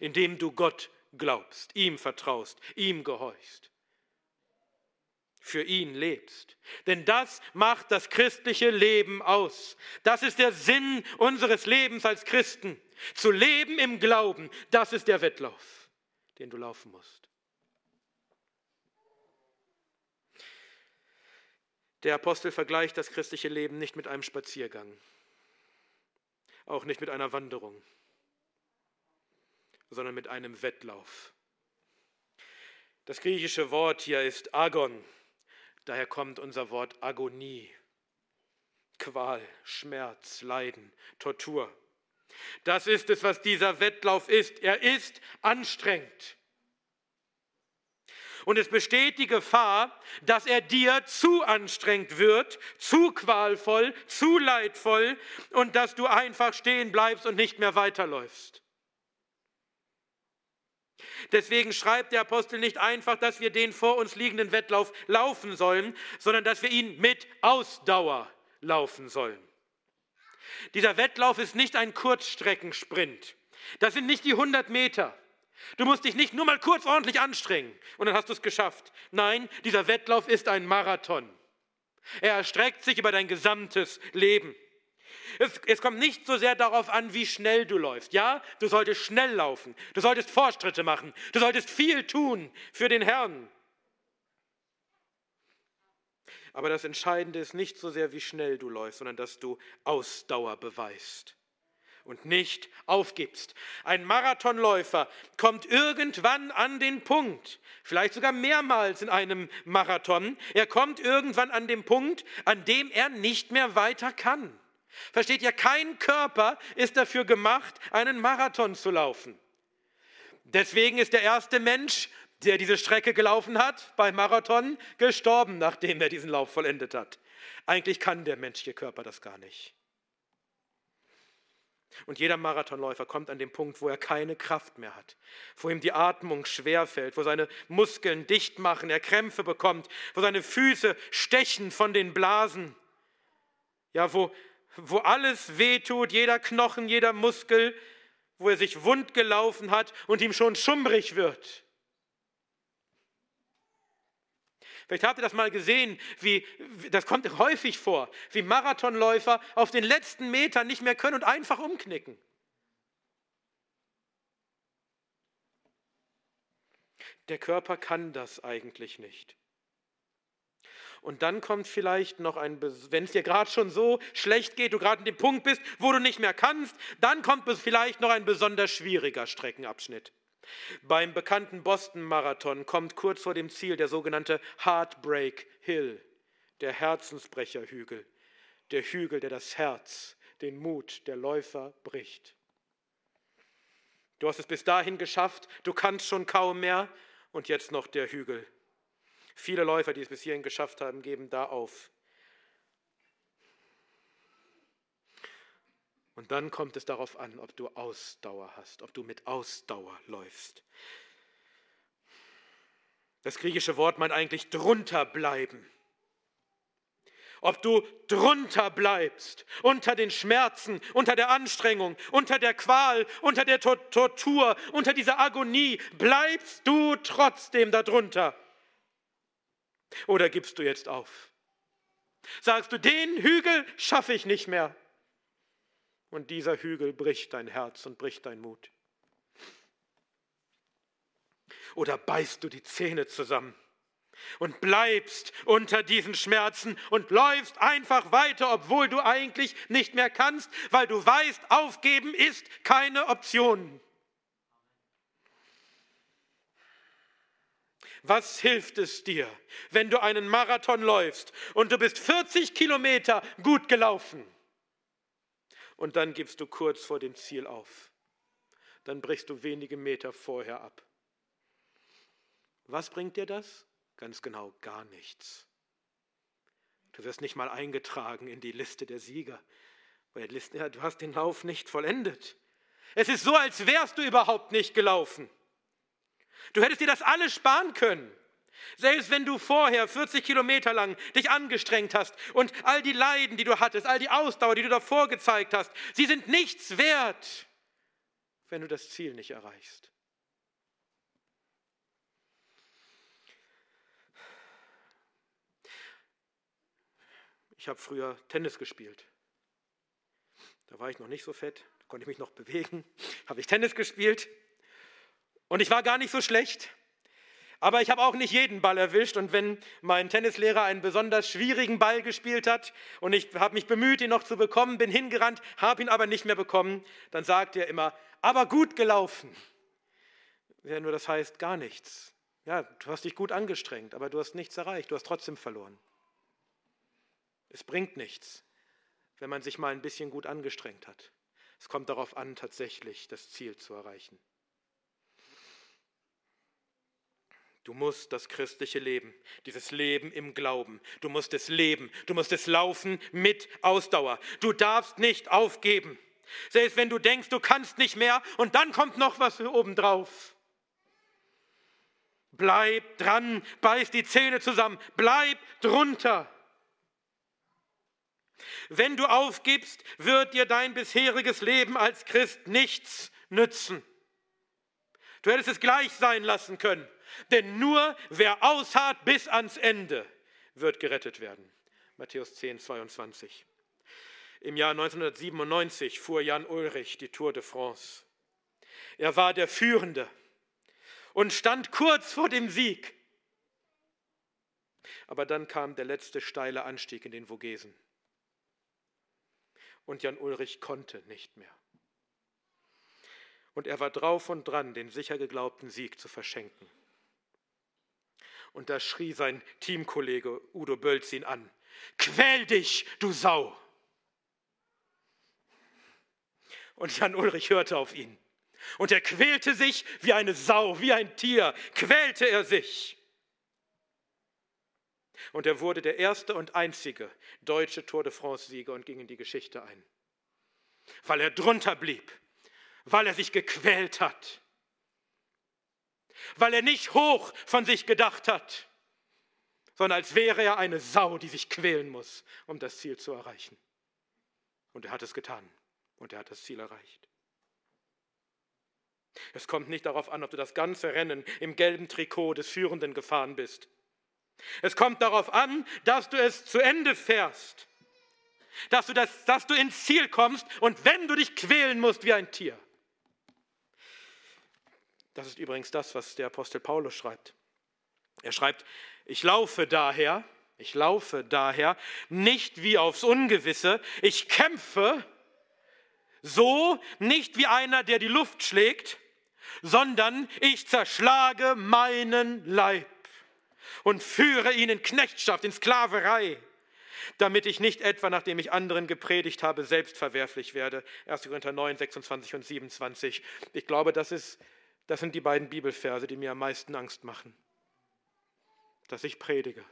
indem du Gott glaubst, ihm vertraust, ihm gehorchst, für ihn lebst. Denn das macht das christliche Leben aus. Das ist der Sinn unseres Lebens als Christen. Zu leben im Glauben, das ist der Wettlauf, den du laufen musst. Der Apostel vergleicht das christliche Leben nicht mit einem Spaziergang, auch nicht mit einer Wanderung sondern mit einem Wettlauf. Das griechische Wort hier ist Agon, daher kommt unser Wort Agonie. Qual, Schmerz, Leiden, Tortur. Das ist es, was dieser Wettlauf ist. Er ist anstrengend. Und es besteht die Gefahr, dass er dir zu anstrengend wird, zu qualvoll, zu leidvoll und dass du einfach stehen bleibst und nicht mehr weiterläufst. Deswegen schreibt der Apostel nicht einfach, dass wir den vor uns liegenden Wettlauf laufen sollen, sondern dass wir ihn mit Ausdauer laufen sollen. Dieser Wettlauf ist nicht ein Kurzstreckensprint. Das sind nicht die 100 Meter. Du musst dich nicht nur mal kurz ordentlich anstrengen und dann hast du es geschafft. Nein, dieser Wettlauf ist ein Marathon. Er erstreckt sich über dein gesamtes Leben. Es, es, kommt nicht so sehr darauf an, wie schnell du läufst. Ja, du solltest schnell laufen. Du solltest Fortschritte machen. Du solltest viel tun für den Herrn. Aber das Entscheidende ist nicht so sehr, wie schnell du läufst, sondern dass du Ausdauer beweist und nicht aufgibst. Ein Marathonläufer kommt irgendwann an den Punkt, vielleicht sogar mehrmals in einem Marathon, er kommt irgendwann an den Punkt, an dem er nicht mehr weiter kann. Versteht ihr, kein Körper ist dafür gemacht, einen Marathon zu laufen. Deswegen ist der erste Mensch der diese Strecke gelaufen hat beim Marathon, gestorben, nachdem er diesen Lauf vollendet hat. Eigentlich kann der menschliche Körper das gar nicht. Und jeder Marathonläufer kommt an den Punkt, wo er keine Kraft mehr hat, wo ihm die Atmung schwer fällt, wo seine Muskeln dicht machen, er Krämpfe bekommt, wo seine Füße stechen von den Blasen, ja, wo, wo alles wehtut, jeder Knochen, jeder Muskel, wo er sich wund gelaufen hat und ihm schon schummrig wird. Vielleicht habt ihr das mal gesehen, wie, das kommt häufig vor, wie Marathonläufer auf den letzten Metern nicht mehr können und einfach umknicken. Der Körper kann das eigentlich nicht. Und dann kommt vielleicht noch ein, wenn es dir gerade schon so schlecht geht, du gerade an dem Punkt bist, wo du nicht mehr kannst, dann kommt vielleicht noch ein besonders schwieriger Streckenabschnitt. Beim bekannten Boston-Marathon kommt kurz vor dem Ziel der sogenannte Heartbreak Hill, der Herzensbrecherhügel, der Hügel, der das Herz, den Mut der Läufer bricht. Du hast es bis dahin geschafft, du kannst schon kaum mehr und jetzt noch der Hügel. Viele Läufer, die es bis hierhin geschafft haben, geben da auf. Und dann kommt es darauf an, ob du Ausdauer hast, ob du mit Ausdauer läufst. Das griechische Wort meint eigentlich drunter bleiben. Ob du drunter bleibst, unter den Schmerzen, unter der Anstrengung, unter der Qual, unter der Tortur, unter dieser Agonie, bleibst du trotzdem darunter? Oder gibst du jetzt auf? Sagst du, den Hügel schaffe ich nicht mehr und dieser Hügel bricht dein Herz und bricht dein Mut. Oder beißt du die Zähne zusammen und bleibst unter diesen Schmerzen und läufst einfach weiter, obwohl du eigentlich nicht mehr kannst, weil du weißt, aufgeben ist keine Option. Was hilft es dir, wenn du einen Marathon läufst und du bist 40 Kilometer gut gelaufen? und dann gibst du kurz vor dem Ziel auf. Dann brichst du wenige Meter vorher ab. Was bringt dir das? Ganz genau gar nichts. Du wirst nicht mal eingetragen in die Liste der Sieger, weil du hast den Lauf nicht vollendet. Es ist so, als wärst du überhaupt nicht gelaufen. Du hättest dir das alles sparen können. Selbst wenn du vorher 40 Kilometer lang dich angestrengt hast und all die Leiden, die du hattest, all die Ausdauer, die du davor gezeigt hast, sie sind nichts wert, wenn du das Ziel nicht erreichst. Ich habe früher Tennis gespielt. Da war ich noch nicht so fett, konnte ich mich noch bewegen. [laughs] Habe ich Tennis gespielt und ich war gar nicht so schlecht. Aber ich habe auch nicht jeden Ball erwischt und wenn mein Tennislehrer einen besonders schwierigen Ball gespielt hat und ich habe mich bemüht, ihn noch zu bekommen, bin hingerannt, habe ihn aber nicht mehr bekommen, dann sagt er immer, aber gut gelaufen. Ja, nur das heißt gar nichts. Ja, du hast dich gut angestrengt, aber du hast nichts erreicht, du hast trotzdem verloren. Es bringt nichts, wenn man sich mal ein bisschen gut angestrengt hat. Es kommt darauf an, tatsächlich das Ziel zu erreichen. Du musst das christliche Leben, dieses Leben im Glauben, du musst es leben, du musst es laufen mit Ausdauer. Du darfst nicht aufgeben. Selbst wenn du denkst, du kannst nicht mehr und dann kommt noch was obendrauf. Bleib dran, beiß die Zähne zusammen, bleib drunter. Wenn du aufgibst, wird dir dein bisheriges Leben als Christ nichts nützen. Du hättest es gleich sein lassen können. Denn nur wer ausharrt bis ans Ende, wird gerettet werden. Matthäus 10, 22. Im Jahr 1997 fuhr Jan Ulrich die Tour de France. Er war der Führende und stand kurz vor dem Sieg. Aber dann kam der letzte steile Anstieg in den Vogesen. Und Jan Ulrich konnte nicht mehr. Und er war drauf und dran, den sicher geglaubten Sieg zu verschenken. Und da schrie sein Teamkollege Udo Bölz ihn an. Quäl dich, du Sau! Und Jan Ulrich hörte auf ihn. Und er quälte sich wie eine Sau, wie ein Tier, quälte er sich. Und er wurde der erste und einzige deutsche Tour de France-Sieger und ging in die Geschichte ein. Weil er drunter blieb, weil er sich gequält hat, weil er nicht hoch von sich gedacht hat, sondern als wäre er eine Sau, die sich quälen muss, um das Ziel zu erreichen. Und er hat es getan und er hat das Ziel erreicht. Es kommt nicht darauf an, ob du das ganze Rennen im gelben Trikot des Führenden gefahren bist. Es kommt darauf an, dass du es zu Ende fährst, dass du, das, dass du ins Ziel kommst und wenn du dich quälen musst wie ein Tier. Das ist übrigens das, was der Apostel Paulus schreibt. Er schreibt, ich laufe daher, ich laufe daher nicht wie aufs Ungewisse, ich kämpfe so nicht wie einer, der die Luft schlägt, sondern ich zerschlage meinen Leib und führe ihn in Knechtschaft, in Sklaverei, damit ich nicht etwa, nachdem ich anderen gepredigt habe, selbst verwerflich werde. 1. Korinther 9, 26 und 27. Ich glaube, das, ist, das sind die beiden Bibelverse, die mir am meisten Angst machen. Dass ich predige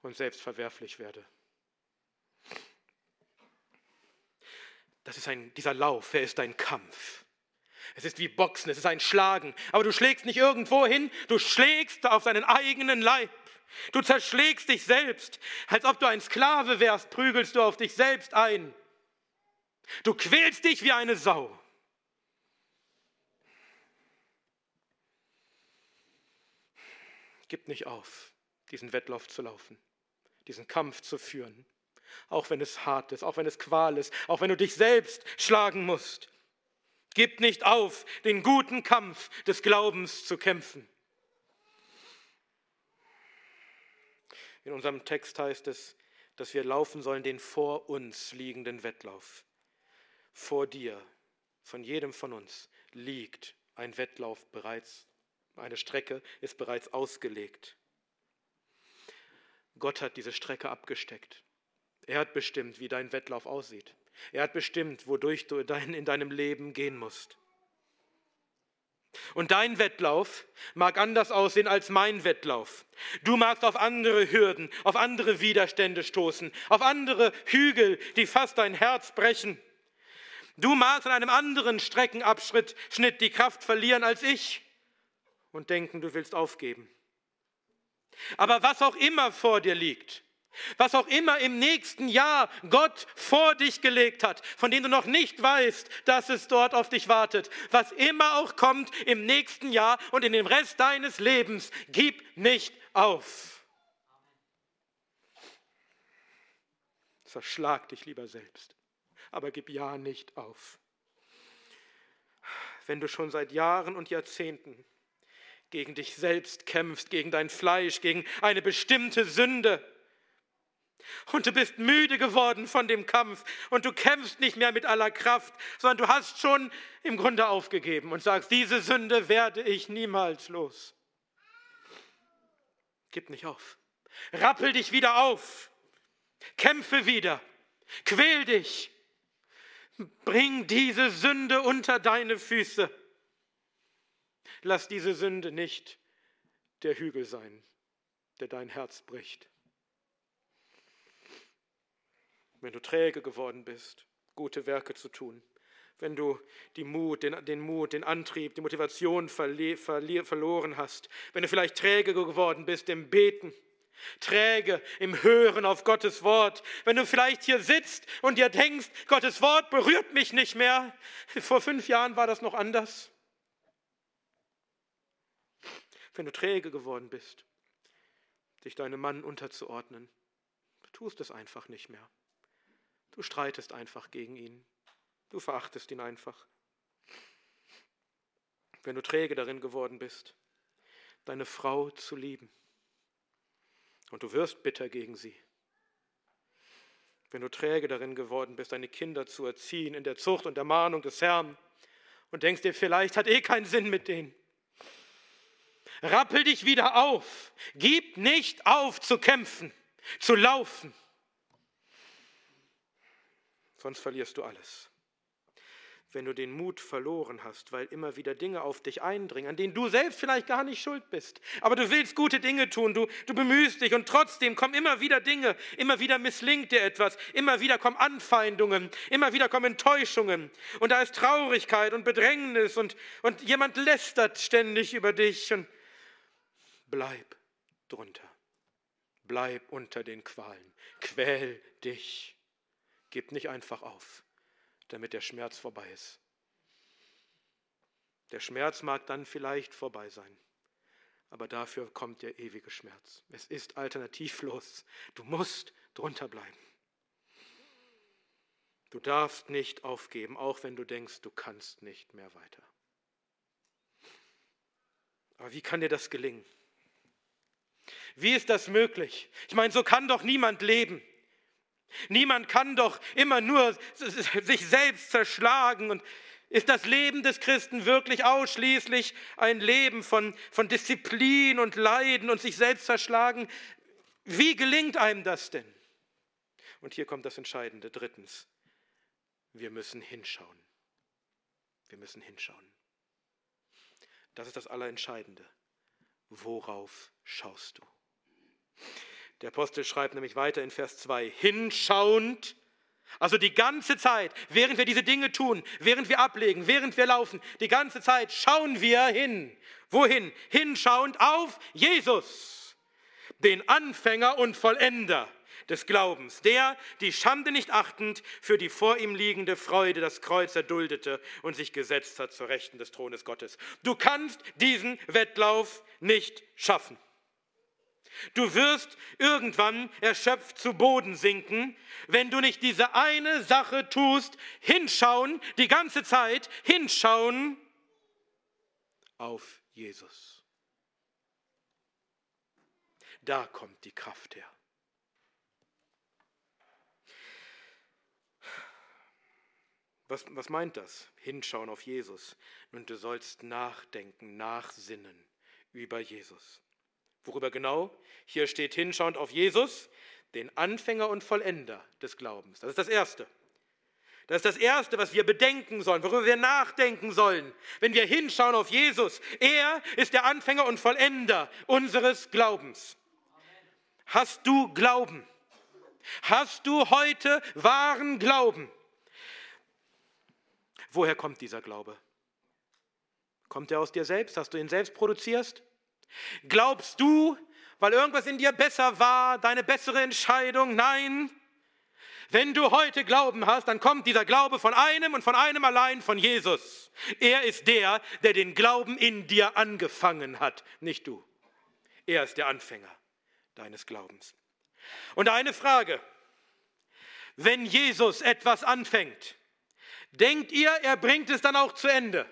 und selbst verwerflich werde. Das ist ein, dieser Lauf, er ist ein Kampf. Es ist wie Boxen, es ist ein Schlagen. Aber du schlägst nicht irgendwo hin, du schlägst auf deinen eigenen Leib. Du zerschlägst dich selbst. Als ob du ein Sklave wärst, prügelst du auf dich selbst ein. Du quälst dich wie eine Sau. Gib nicht auf, diesen Wettlauf zu laufen, diesen Kampf zu führen, auch wenn es hart ist, auch wenn es Qual ist, auch wenn du dich selbst schlagen musst. Gib nicht auf, den guten Kampf des Glaubens zu kämpfen. In unserem Text heißt es, dass wir laufen sollen den vor uns liegenden Wettlauf. Vor dir, von jedem von uns, liegt ein Wettlauf bereits, eine Strecke ist bereits ausgelegt. Gott hat diese Strecke abgesteckt. Er hat bestimmt, wie dein Wettlauf aussieht. Er hat bestimmt, wodurch du in deinem Leben gehen musst. Und dein Wettlauf mag anders aussehen als mein Wettlauf. Du magst auf andere Hürden, auf andere Widerstände stoßen, auf andere Hügel, die fast dein Herz brechen. Du magst an einem anderen Streckenabschnitt Schnitt die Kraft verlieren als ich und denken, du willst aufgeben. Aber was auch immer vor dir liegt, was auch immer im nächsten Jahr Gott vor dich gelegt hat, von dem du noch nicht weißt, dass es dort auf dich wartet. Was immer auch kommt im nächsten Jahr und in dem Rest deines Lebens, gib nicht auf. Zerschlag dich lieber selbst, aber gib ja nicht auf. Wenn du schon seit Jahren und Jahrzehnten gegen dich selbst kämpfst, gegen dein Fleisch, gegen eine bestimmte Sünde, und du bist müde geworden von dem Kampf und du kämpfst nicht mehr mit aller Kraft, sondern du hast schon im Grunde aufgegeben und sagst, diese Sünde werde ich niemals los. Gib nicht auf. Rappel dich wieder auf. Kämpfe wieder. Quäl dich. Bring diese Sünde unter deine Füße. Lass diese Sünde nicht der Hügel sein, der dein Herz bricht. Wenn du träge geworden bist, gute Werke zu tun, wenn du Mut, den, den Mut, den Antrieb, die Motivation verloren hast, wenn du vielleicht träge geworden bist im Beten, träge im Hören auf Gottes Wort, wenn du vielleicht hier sitzt und dir denkst, Gottes Wort berührt mich nicht mehr, vor fünf Jahren war das noch anders, wenn du träge geworden bist, dich deinem Mann unterzuordnen, du tust es einfach nicht mehr. Du streitest einfach gegen ihn. Du verachtest ihn einfach. Wenn du träge darin geworden bist, deine Frau zu lieben. Und du wirst bitter gegen sie. Wenn du träge darin geworden bist, deine Kinder zu erziehen in der Zucht und Ermahnung des Herrn und denkst dir, vielleicht hat eh keinen Sinn mit denen. Rappel dich wieder auf. Gib nicht auf zu kämpfen, zu laufen sonst verlierst du alles. wenn du den Mut verloren hast, weil immer wieder Dinge auf dich eindringen, an denen du selbst vielleicht gar nicht schuld bist. Aber du willst gute Dinge tun, du, du bemühst dich und trotzdem kommen immer wieder Dinge, immer wieder misslingt dir etwas, immer wieder kommen Anfeindungen, immer wieder kommen Enttäuschungen und da ist Traurigkeit und Bedrängnis und, und jemand lästert ständig über dich und bleib drunter. Bleib unter den Qualen. Quäl dich. Gib nicht einfach auf damit der Schmerz vorbei ist. Der Schmerz mag dann vielleicht vorbei sein, aber dafür kommt der ewige Schmerz. Es ist alternativlos. Du musst drunter bleiben. Du darfst nicht aufgeben, auch wenn du denkst, du kannst nicht mehr weiter. Aber wie kann dir das gelingen? Wie ist das möglich? Ich meine, so kann doch niemand leben. Niemand kann doch immer nur sich selbst zerschlagen. Und ist das Leben des Christen wirklich ausschließlich ein Leben von, von Disziplin und Leiden und sich selbst zerschlagen? Wie gelingt einem das denn? Und hier kommt das Entscheidende. Drittens, wir müssen hinschauen. Wir müssen hinschauen. Das ist das Allerentscheidende. Worauf schaust du? Der Apostel schreibt nämlich weiter in Vers 2, hinschauend, also die ganze Zeit, während wir diese Dinge tun, während wir ablegen, während wir laufen, die ganze Zeit schauen wir hin. Wohin? Hinschauend auf Jesus, den Anfänger und Vollender des Glaubens, der, die Schande nicht achtend, für die vor ihm liegende Freude das Kreuz erduldete und sich gesetzt hat zur Rechten des Thrones Gottes. Du kannst diesen Wettlauf nicht schaffen. Du wirst irgendwann erschöpft zu Boden sinken, wenn du nicht diese eine Sache tust, hinschauen, die ganze Zeit hinschauen auf Jesus. Da kommt die Kraft her. Was, was meint das? Hinschauen auf Jesus. Und du sollst nachdenken, nachsinnen über Jesus. Worüber genau? Hier steht hinschauend auf Jesus, den Anfänger und Vollender des Glaubens. Das ist das Erste. Das ist das Erste, was wir bedenken sollen, worüber wir nachdenken sollen, wenn wir hinschauen auf Jesus. Er ist der Anfänger und Vollender unseres Glaubens. Hast du Glauben? Hast du heute wahren Glauben? Woher kommt dieser Glaube? Kommt er aus dir selbst? Hast du ihn selbst produziert? Glaubst du, weil irgendwas in dir besser war, deine bessere Entscheidung? Nein. Wenn du heute Glauben hast, dann kommt dieser Glaube von einem und von einem allein von Jesus. Er ist der, der den Glauben in dir angefangen hat, nicht du. Er ist der Anfänger deines Glaubens. Und eine Frage, wenn Jesus etwas anfängt, denkt ihr, er bringt es dann auch zu Ende?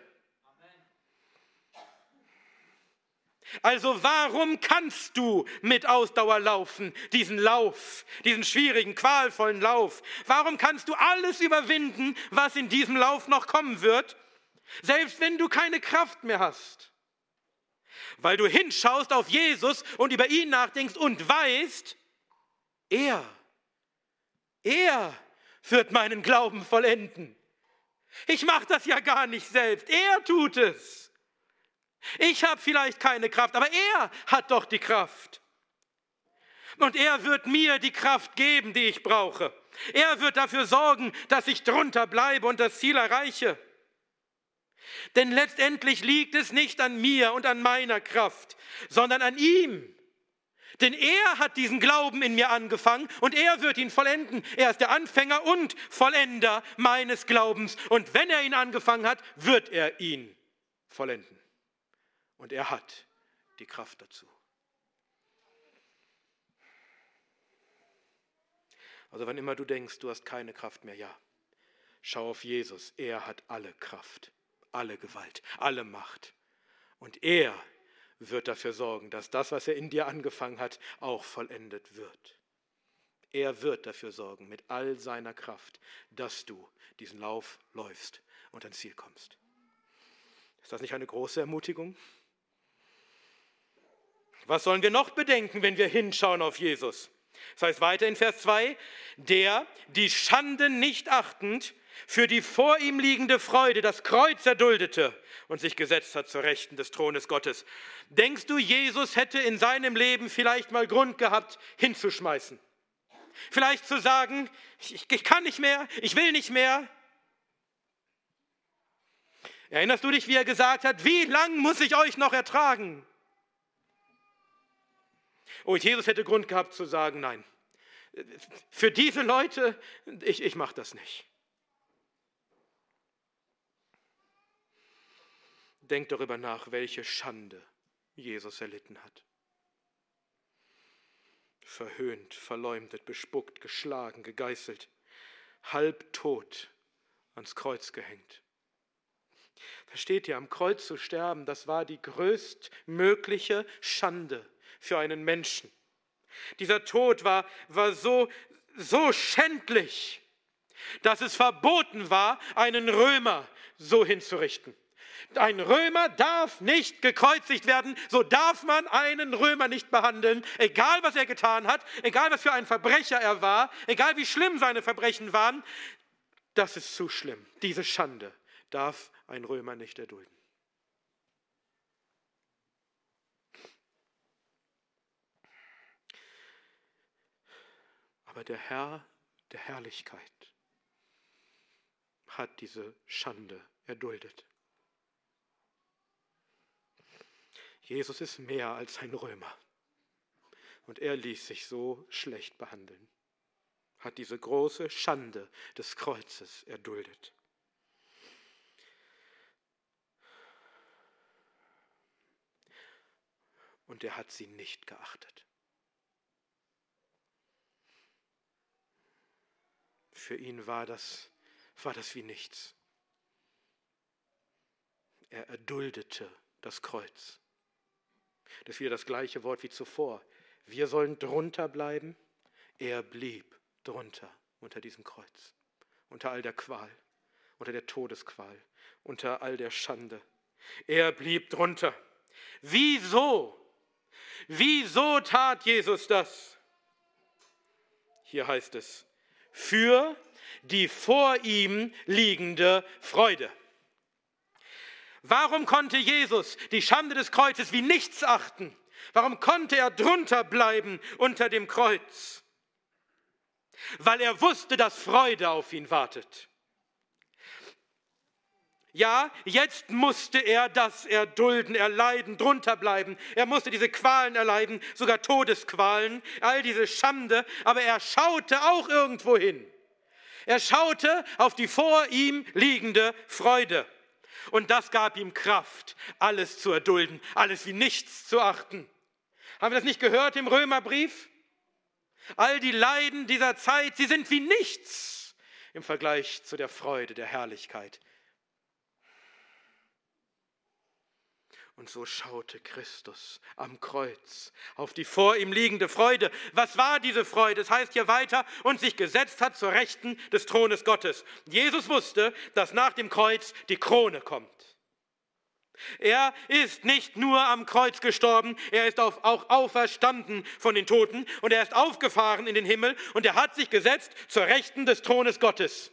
Also warum kannst du mit Ausdauer laufen, diesen Lauf, diesen schwierigen, qualvollen Lauf? Warum kannst du alles überwinden, was in diesem Lauf noch kommen wird, selbst wenn du keine Kraft mehr hast? Weil du hinschaust auf Jesus und über ihn nachdenkst und weißt, er, er wird meinen Glauben vollenden. Ich mache das ja gar nicht selbst, er tut es. Ich habe vielleicht keine Kraft, aber er hat doch die Kraft. Und er wird mir die Kraft geben, die ich brauche. Er wird dafür sorgen, dass ich drunter bleibe und das Ziel erreiche. Denn letztendlich liegt es nicht an mir und an meiner Kraft, sondern an ihm. Denn er hat diesen Glauben in mir angefangen und er wird ihn vollenden. Er ist der Anfänger und Vollender meines Glaubens. Und wenn er ihn angefangen hat, wird er ihn vollenden. Und er hat die Kraft dazu. Also wann immer du denkst, du hast keine Kraft mehr, ja, schau auf Jesus. Er hat alle Kraft, alle Gewalt, alle Macht. Und er wird dafür sorgen, dass das, was er in dir angefangen hat, auch vollendet wird. Er wird dafür sorgen, mit all seiner Kraft, dass du diesen Lauf läufst und ans Ziel kommst. Ist das nicht eine große Ermutigung? Was sollen wir noch bedenken, wenn wir hinschauen auf Jesus? Das heißt weiter in Vers 2, der die Schande nicht achtend für die vor ihm liegende Freude das Kreuz erduldete und sich gesetzt hat zur Rechten des Thrones Gottes. Denkst du, Jesus hätte in seinem Leben vielleicht mal Grund gehabt, hinzuschmeißen? Vielleicht zu sagen, ich, ich kann nicht mehr, ich will nicht mehr. Erinnerst du dich, wie er gesagt hat, wie lang muss ich euch noch ertragen? Oh, Jesus hätte Grund gehabt zu sagen, nein, für diese Leute, ich, ich mache das nicht. Denkt darüber nach, welche Schande Jesus erlitten hat. Verhöhnt, verleumdet, bespuckt, geschlagen, gegeißelt, halbtot ans Kreuz gehängt. Da steht ja, am Kreuz zu sterben, das war die größtmögliche Schande für einen Menschen. Dieser Tod war, war so, so schändlich, dass es verboten war, einen Römer so hinzurichten. Ein Römer darf nicht gekreuzigt werden, so darf man einen Römer nicht behandeln, egal was er getan hat, egal was für ein Verbrecher er war, egal wie schlimm seine Verbrechen waren. Das ist zu schlimm. Diese Schande darf ein Römer nicht erdulden. Aber der Herr der Herrlichkeit hat diese Schande erduldet. Jesus ist mehr als ein Römer. Und er ließ sich so schlecht behandeln, hat diese große Schande des Kreuzes erduldet. Und er hat sie nicht geachtet. Für ihn war das, war das wie nichts. Er erduldete das Kreuz. Das ist wieder das gleiche Wort wie zuvor. Wir sollen drunter bleiben. Er blieb drunter unter diesem Kreuz, unter all der Qual, unter der Todesqual, unter all der Schande. Er blieb drunter. Wieso? Wieso tat Jesus das? Hier heißt es, für die vor ihm liegende Freude. Warum konnte Jesus die Schande des Kreuzes wie nichts achten? Warum konnte er drunter bleiben unter dem Kreuz? Weil er wusste, dass Freude auf ihn wartet. Ja, jetzt musste er das erdulden, erleiden, drunter bleiben. Er musste diese Qualen erleiden, sogar Todesqualen, all diese Schande, aber er schaute auch irgendwo hin. Er schaute auf die vor ihm liegende Freude. Und das gab ihm Kraft, alles zu erdulden, alles wie nichts zu achten. Haben wir das nicht gehört im Römerbrief? All die Leiden dieser Zeit, sie sind wie nichts im Vergleich zu der Freude, der Herrlichkeit, Und so schaute Christus am Kreuz auf die vor ihm liegende Freude. Was war diese Freude? Es heißt hier weiter, und sich gesetzt hat zur Rechten des Thrones Gottes. Jesus wusste, dass nach dem Kreuz die Krone kommt. Er ist nicht nur am Kreuz gestorben, er ist auch auferstanden von den Toten und er ist aufgefahren in den Himmel und er hat sich gesetzt zur Rechten des Thrones Gottes.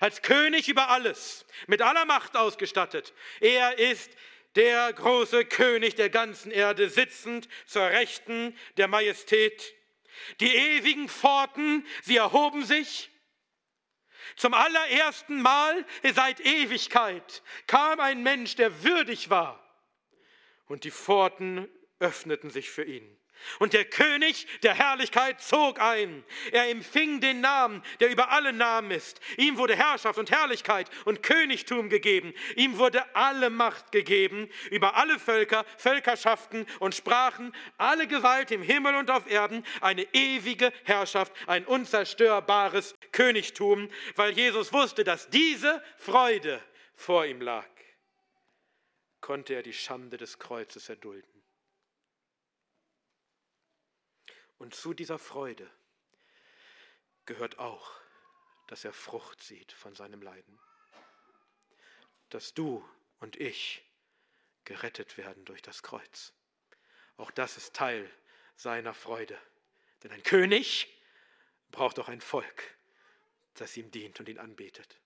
Als König über alles, mit aller Macht ausgestattet. Er ist der große König der ganzen Erde, sitzend zur Rechten der Majestät. Die ewigen Pforten, sie erhoben sich. Zum allerersten Mal seit Ewigkeit kam ein Mensch, der würdig war. Und die Pforten öffneten sich für ihn. Und der König der Herrlichkeit zog ein. Er empfing den Namen, der über alle Namen ist. Ihm wurde Herrschaft und Herrlichkeit und Königtum gegeben. Ihm wurde alle Macht gegeben über alle Völker, Völkerschaften und Sprachen, alle Gewalt im Himmel und auf Erden, eine ewige Herrschaft, ein unzerstörbares Königtum, weil Jesus wusste, dass diese Freude vor ihm lag, konnte er die Schande des Kreuzes erdulden. Und zu dieser Freude gehört auch, dass er Frucht sieht von seinem Leiden. Dass du und ich gerettet werden durch das Kreuz. Auch das ist Teil seiner Freude. Denn ein König braucht auch ein Volk, das ihm dient und ihn anbetet.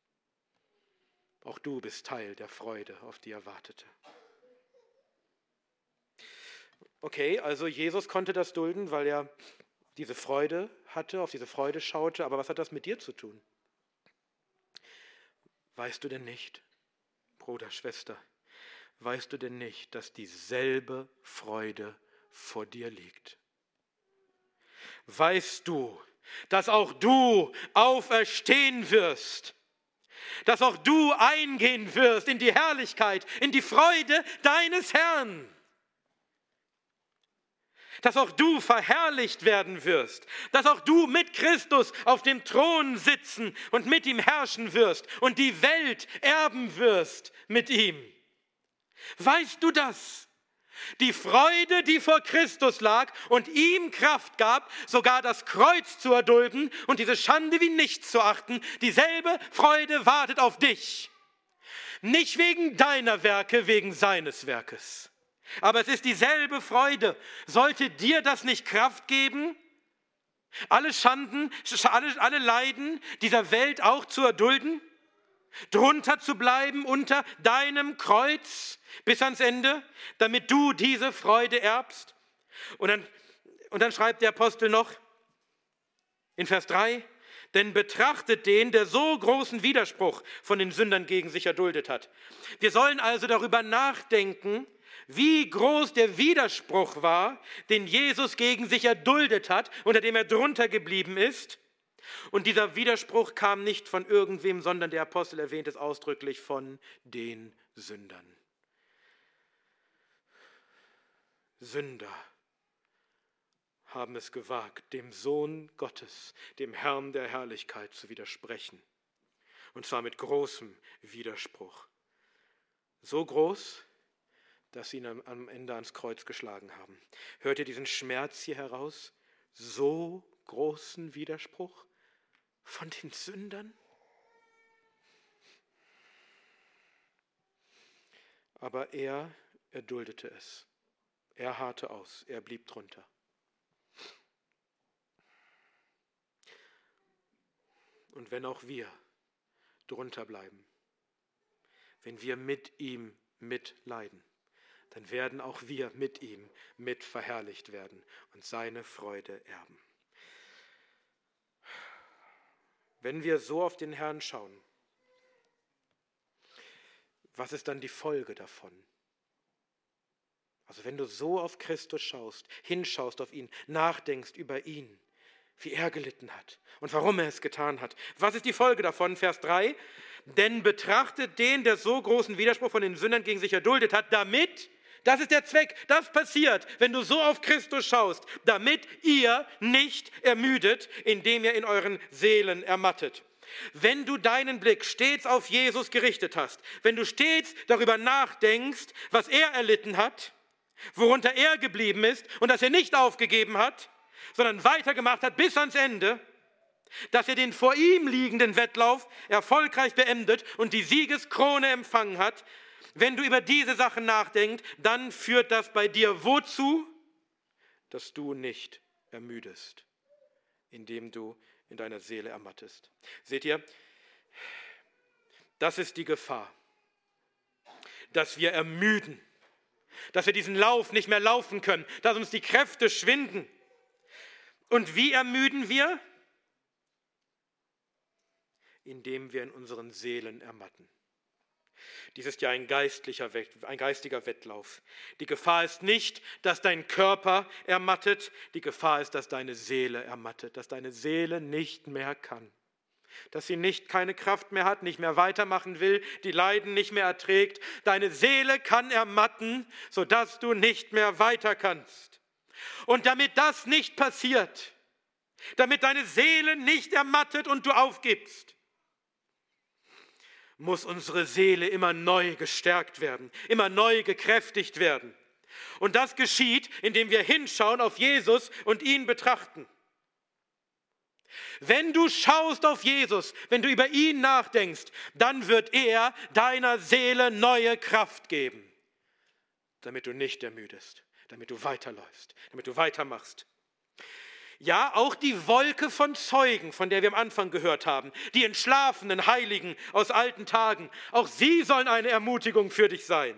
Auch du bist Teil der Freude, auf die er wartete. Okay, also Jesus konnte das dulden, weil er diese Freude hatte, auf diese Freude schaute, aber was hat das mit dir zu tun? Weißt du denn nicht, Bruder, Schwester, weißt du denn nicht, dass dieselbe Freude vor dir liegt? Weißt du, dass auch du auferstehen wirst? Dass auch du eingehen wirst in die Herrlichkeit, in die Freude deines Herrn? Dass auch du verherrlicht werden wirst, dass auch du mit Christus auf dem Thron sitzen und mit ihm herrschen wirst und die Welt erben wirst mit ihm. Weißt du das? Die Freude, die vor Christus lag und ihm Kraft gab, sogar das Kreuz zu erdulden und diese Schande wie nichts zu achten, dieselbe Freude wartet auf dich. Nicht wegen deiner Werke, wegen seines Werkes. Aber es ist dieselbe Freude. Sollte dir das nicht Kraft geben, alle Schanden, alle, Leiden dieser Welt auch zu erdulden? Drunter zu bleiben unter deinem Kreuz bis ans Ende, damit du diese Freude erbst? Und dann, und dann schreibt der Apostel noch in Vers 3, denn betrachtet den, der so großen Widerspruch von den Sündern gegen sich erduldet hat. Wir sollen also darüber nachdenken, wie groß der Widerspruch war, den Jesus gegen sich erduldet hat, unter dem er drunter geblieben ist. Und dieser Widerspruch kam nicht von irgendwem, sondern der Apostel erwähnt es ausdrücklich von den Sündern. Sünder haben es gewagt, dem Sohn Gottes, dem Herrn der Herrlichkeit zu widersprechen. Und zwar mit großem Widerspruch. So groß, dass sie ihn am Ende ans Kreuz geschlagen haben. Hört ihr diesen Schmerz hier heraus? So großen Widerspruch von den Sündern? Aber er erduldete es. Er harrte aus, er blieb drunter. Und wenn auch wir drunter bleiben, wenn wir mit ihm mitleiden, dann werden auch wir mit ihm mit verherrlicht werden und seine Freude erben. Wenn wir so auf den Herrn schauen, was ist dann die Folge davon? Also wenn du so auf Christus schaust, hinschaust auf ihn, nachdenkst über ihn, wie er gelitten hat und warum er es getan hat. Was ist die Folge davon? Vers 3. Denn betrachtet den, der so großen Widerspruch von den Sündern gegen sich erduldet hat, damit das ist der Zweck. Das passiert, wenn du so auf Christus schaust, damit ihr nicht ermüdet, indem ihr in euren Seelen ermattet. Wenn du deinen Blick stets auf Jesus gerichtet hast, wenn du stets darüber nachdenkst, was er erlitten hat, worunter er geblieben ist und dass er nicht aufgegeben hat, sondern weitergemacht hat bis ans Ende, dass er den vor ihm liegenden Wettlauf erfolgreich beendet und die Siegeskrone empfangen hat, wenn du über diese Sachen nachdenkst, dann führt das bei dir wozu? Dass du nicht ermüdest, indem du in deiner Seele ermattest. Seht ihr, das ist die Gefahr, dass wir ermüden, dass wir diesen Lauf nicht mehr laufen können, dass uns die Kräfte schwinden. Und wie ermüden wir? Indem wir in unseren Seelen ermatten. Dies ist ja ein, geistlicher, ein geistiger Wettlauf. Die Gefahr ist nicht, dass dein Körper ermattet, die Gefahr ist, dass deine Seele ermattet, dass deine Seele nicht mehr kann, dass sie nicht keine Kraft mehr hat, nicht mehr weitermachen will, die Leiden nicht mehr erträgt. Deine Seele kann ermatten, sodass du nicht mehr weiter kannst. Und damit das nicht passiert, damit deine Seele nicht ermattet und du aufgibst, muss unsere Seele immer neu gestärkt werden, immer neu gekräftigt werden. Und das geschieht, indem wir hinschauen auf Jesus und ihn betrachten. Wenn du schaust auf Jesus, wenn du über ihn nachdenkst, dann wird er deiner Seele neue Kraft geben, damit du nicht ermüdest, damit du weiterläufst, damit du weitermachst. Ja, auch die Wolke von Zeugen, von der wir am Anfang gehört haben, die entschlafenen Heiligen aus alten Tagen, auch sie sollen eine Ermutigung für dich sein.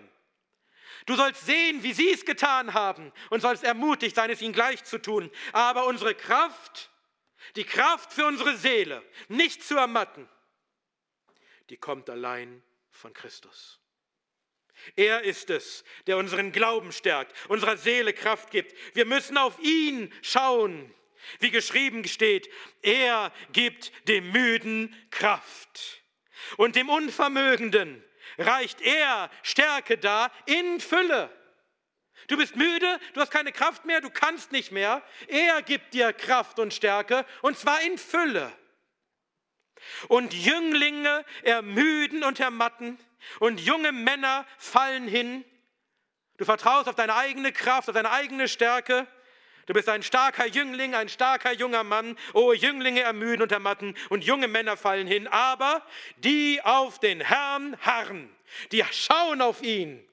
Du sollst sehen, wie sie es getan haben und sollst ermutigt sein, es ihnen gleich zu tun. Aber unsere Kraft, die Kraft für unsere Seele, nicht zu ermatten, die kommt allein von Christus. Er ist es, der unseren Glauben stärkt, unserer Seele Kraft gibt. Wir müssen auf ihn schauen. Wie geschrieben steht, er gibt dem Müden Kraft und dem Unvermögenden reicht er Stärke dar in Fülle. Du bist müde, du hast keine Kraft mehr, du kannst nicht mehr. Er gibt dir Kraft und Stärke und zwar in Fülle. Und Jünglinge ermüden und ermatten und junge Männer fallen hin. Du vertraust auf deine eigene Kraft, auf deine eigene Stärke. Du bist ein starker Jüngling, ein starker junger Mann. Oh, Jünglinge ermüden und ermatten und junge Männer fallen hin. Aber die auf den Herrn harren, die schauen auf ihn,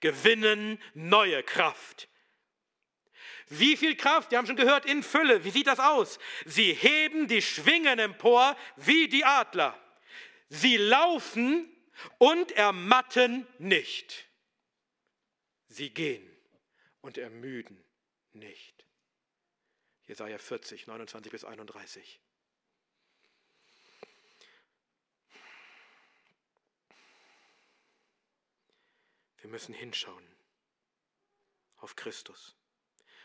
gewinnen neue Kraft. Wie viel Kraft? Wir haben schon gehört, in Fülle. Wie sieht das aus? Sie heben die Schwingen empor wie die Adler. Sie laufen und ermatten nicht. Sie gehen und ermüden nicht. Jesaja 40, 29 bis 31. Wir müssen hinschauen auf Christus.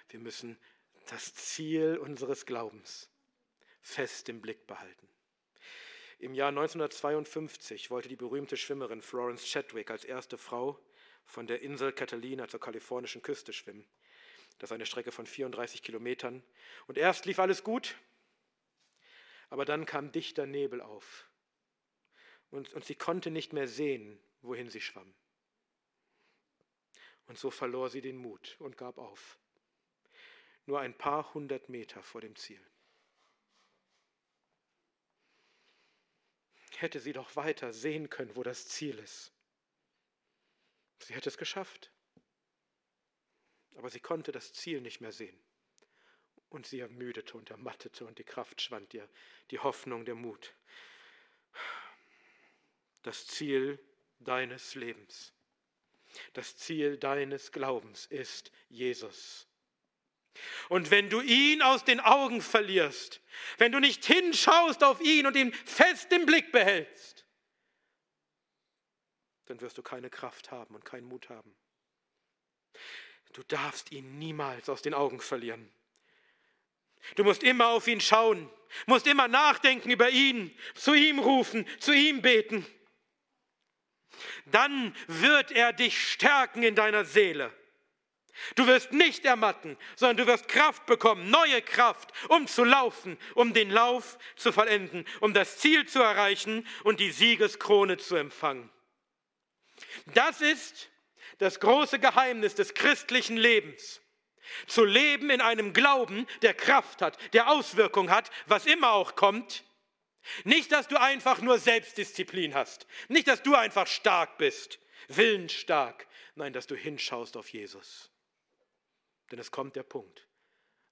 Wir müssen das Ziel unseres Glaubens fest im Blick behalten. Im Jahr 1952 wollte die berühmte Schwimmerin Florence Chadwick als erste Frau von der Insel Catalina zur kalifornischen Küste schwimmen. Das ist eine Strecke von 34 Kilometern. Und erst lief alles gut, aber dann kam dichter Nebel auf. Und, und sie konnte nicht mehr sehen, wohin sie schwamm. Und so verlor sie den Mut und gab auf. Nur ein paar hundert Meter vor dem Ziel. hätte sie doch weiter sehen können, wo das Ziel ist. Sie hätte es geschafft. Aber sie konnte das Ziel nicht mehr sehen. Und sie ermüdete und ermattete und die Kraft schwand ihr, die Hoffnung, der Mut. Das Ziel deines Lebens, das Ziel deines Glaubens ist Jesus. Und wenn du ihn aus den Augen verlierst, wenn du nicht hinschaust auf ihn und ihn fest im Blick behältst, dann wirst du keine Kraft haben und keinen Mut haben. Du darfst ihn niemals aus den Augen verlieren. Du musst immer auf ihn schauen, musst immer nachdenken über ihn, zu ihm rufen, zu ihm beten. Dann wird er dich stärken in deiner Seele. Du wirst nicht ermatten, sondern du wirst Kraft bekommen, neue Kraft, um zu laufen, um den Lauf zu vollenden, um das Ziel zu erreichen und die Siegeskrone zu empfangen. Das ist das große Geheimnis des christlichen Lebens. Zu leben in einem Glauben, der Kraft hat, der Auswirkung hat, was immer auch kommt. Nicht, dass du einfach nur Selbstdisziplin hast. Nicht, dass du einfach stark bist, willensstark. Nein, dass du hinschaust auf Jesus. Denn es kommt der Punkt,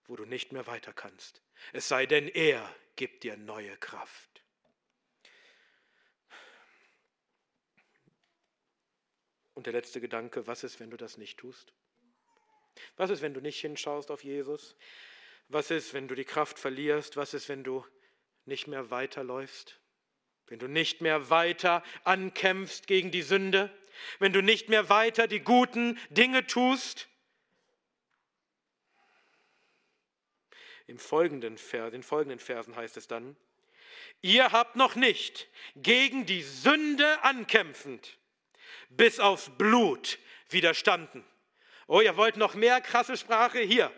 wo du nicht mehr weiter kannst. Es sei denn, er gibt dir neue Kraft. Und der letzte Gedanke, was ist, wenn du das nicht tust? Was ist, wenn du nicht hinschaust auf Jesus? Was ist, wenn du die Kraft verlierst? Was ist, wenn du nicht mehr weiterläufst? Wenn du nicht mehr weiter ankämpfst gegen die Sünde? Wenn du nicht mehr weiter die guten Dinge tust? Im folgenden Vers, in folgenden Versen heißt es dann, ihr habt noch nicht gegen die Sünde ankämpfend bis aufs Blut widerstanden. Oh, ihr wollt noch mehr krasse Sprache? Hier.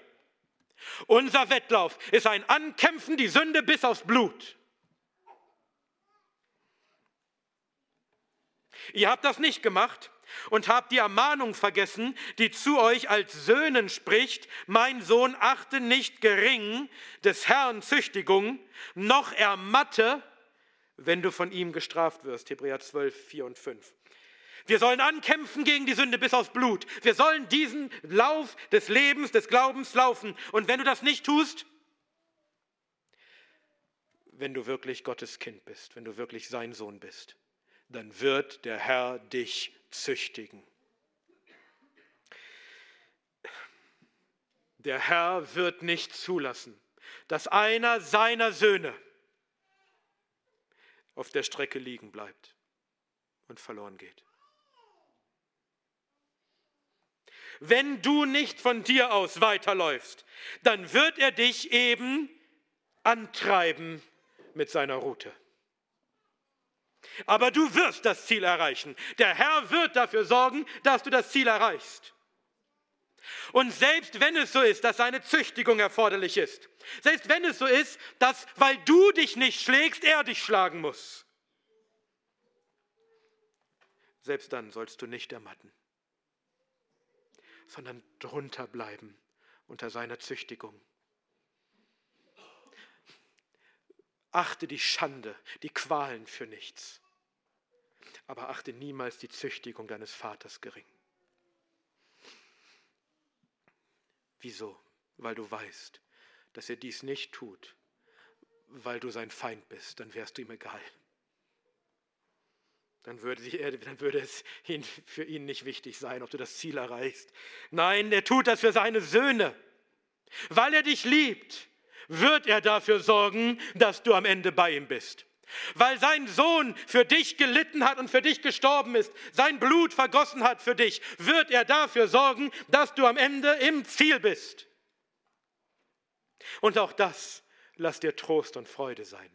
Unser Wettlauf ist ein Ankämpfen, die Sünde bis aufs Blut. Ihr habt das nicht gemacht und habt die Ermahnung vergessen, die zu euch als Söhnen spricht, mein Sohn achte nicht gering des Herrn Züchtigung, noch ermatte, wenn du von ihm gestraft wirst. Hebräer 12, 4 und 5. Wir sollen ankämpfen gegen die Sünde bis aufs Blut. Wir sollen diesen Lauf des Lebens, des Glaubens laufen. Und wenn du das nicht tust, wenn du wirklich Gottes Kind bist, wenn du wirklich sein Sohn bist, dann wird der Herr dich züchtigen. Der Herr wird nicht zulassen, dass einer seiner Söhne auf der Strecke liegen bleibt und verloren geht. Wenn du nicht von dir aus weiterläufst, dann wird er dich eben antreiben mit seiner Route. Aber du wirst das Ziel erreichen. Der Herr wird dafür sorgen, dass du das Ziel erreichst. Und selbst wenn es so ist, dass seine Züchtigung erforderlich ist, selbst wenn es so ist, dass, weil du dich nicht schlägst, er dich schlagen muss, selbst dann sollst du nicht ermatten, sondern drunter bleiben unter seiner Züchtigung. Achte die Schande, die Qualen für nichts, aber achte niemals die Züchtigung deines Vaters gering. Wieso? Weil du weißt, dass er dies nicht tut, weil du sein Feind bist, dann wärst du ihm egal. Dann würde, er, dann würde es für ihn nicht wichtig sein, ob du das Ziel erreichst. Nein, er tut das für seine Söhne. Weil er dich liebt, wird er dafür sorgen, dass du am Ende bei ihm bist. Weil sein Sohn für dich gelitten hat und für dich gestorben ist, sein Blut vergossen hat für dich, wird er dafür sorgen, dass du am Ende im Ziel bist. Und auch das lass dir Trost und Freude sein.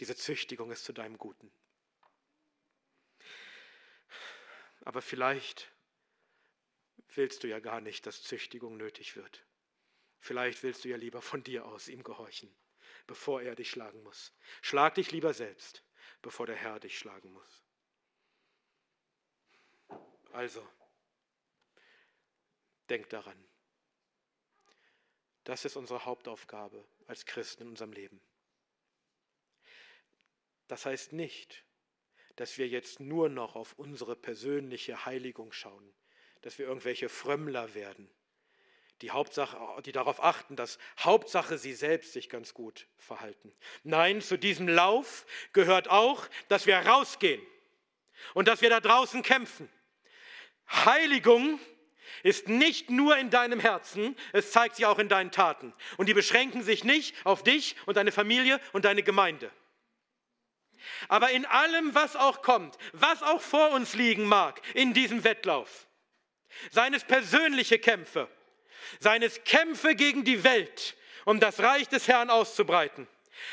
Diese Züchtigung ist zu deinem Guten. Aber vielleicht willst du ja gar nicht, dass Züchtigung nötig wird. Vielleicht willst du ja lieber von dir aus ihm gehorchen bevor er dich schlagen muss. Schlag dich lieber selbst, bevor der Herr dich schlagen muss. Also, denk daran. Das ist unsere Hauptaufgabe als Christen in unserem Leben. Das heißt nicht, dass wir jetzt nur noch auf unsere persönliche Heiligung schauen, dass wir irgendwelche Frömmler werden die, Hauptsache, die darauf achten, dass Hauptsache sie selbst sich ganz gut verhalten. Nein, zu diesem Lauf gehört auch, dass wir rausgehen und dass wir da draußen kämpfen. Heiligung ist nicht nur in deinem Herzen, es zeigt sich auch in deinen Taten. Und die beschränken sich nicht auf dich und deine Familie und deine Gemeinde. Aber in allem, was auch kommt, was auch vor uns liegen mag, in diesem Wettlauf, seien es persönliche Kämpfe, seines Kämpfe gegen die Welt, um das Reich des Herrn auszubreiten.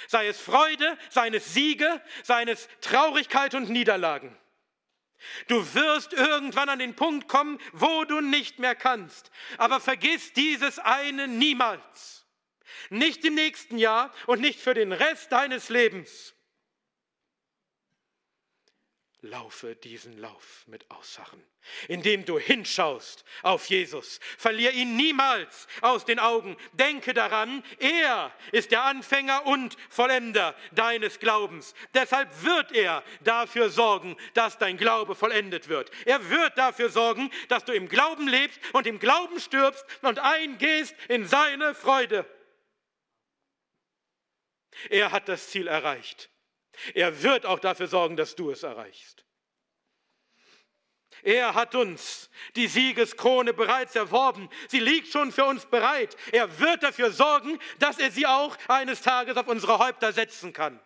Sei es Freude, seines Siege, seines Traurigkeit und Niederlagen. Du wirst irgendwann an den Punkt kommen, wo du nicht mehr kannst. Aber vergiss dieses eine niemals. Nicht im nächsten Jahr und nicht für den Rest deines Lebens. Laufe diesen Lauf mit Aussachen, indem du hinschaust auf Jesus. Verlier ihn niemals aus den Augen. Denke daran, er ist der Anfänger und Vollender deines Glaubens. Deshalb wird er dafür sorgen, dass dein Glaube vollendet wird. Er wird dafür sorgen, dass du im Glauben lebst und im Glauben stirbst und eingehst in seine Freude. Er hat das Ziel erreicht. Er wird auch dafür sorgen, dass du es erreichst. Er hat uns die Siegeskrone bereits erworben. Sie liegt schon für uns bereit. Er wird dafür sorgen, dass er sie auch eines Tages auf unsere Häupter setzen kann.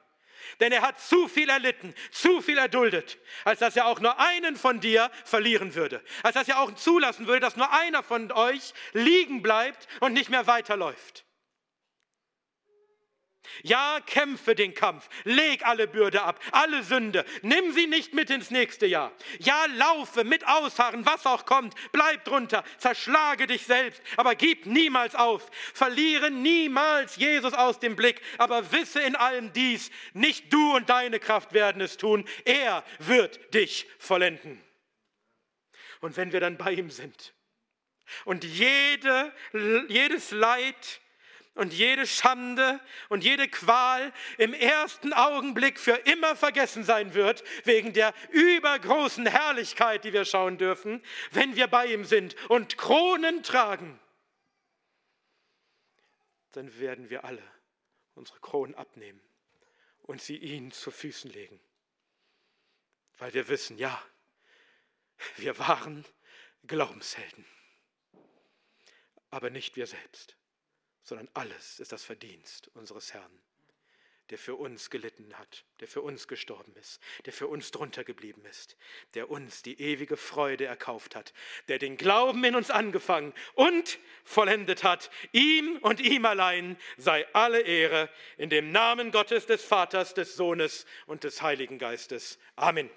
Denn er hat zu viel erlitten, zu viel erduldet, als dass er auch nur einen von dir verlieren würde. Als dass er auch zulassen würde, dass nur einer von euch liegen bleibt und nicht mehr weiterläuft. Ja, kämpfe den Kampf, leg alle Bürde ab, alle Sünde, nimm sie nicht mit ins nächste Jahr. Ja, laufe mit Ausharren, was auch kommt, bleib drunter, zerschlage dich selbst, aber gib niemals auf, verliere niemals Jesus aus dem Blick, aber wisse in allem dies, nicht du und deine Kraft werden es tun, er wird dich vollenden. Und wenn wir dann bei ihm sind und jede, jedes Leid, und jede Schande und jede Qual im ersten Augenblick für immer vergessen sein wird, wegen der übergroßen Herrlichkeit, die wir schauen dürfen, wenn wir bei ihm sind und Kronen tragen, dann werden wir alle unsere Kronen abnehmen und sie ihm zu Füßen legen, weil wir wissen, ja, wir waren Glaubenshelden, aber nicht wir selbst sondern alles ist das Verdienst unseres Herrn, der für uns gelitten hat, der für uns gestorben ist, der für uns drunter geblieben ist, der uns die ewige Freude erkauft hat, der den Glauben in uns angefangen und vollendet hat. Ihm und ihm allein sei alle Ehre in dem Namen Gottes des Vaters, des Sohnes und des Heiligen Geistes. Amen.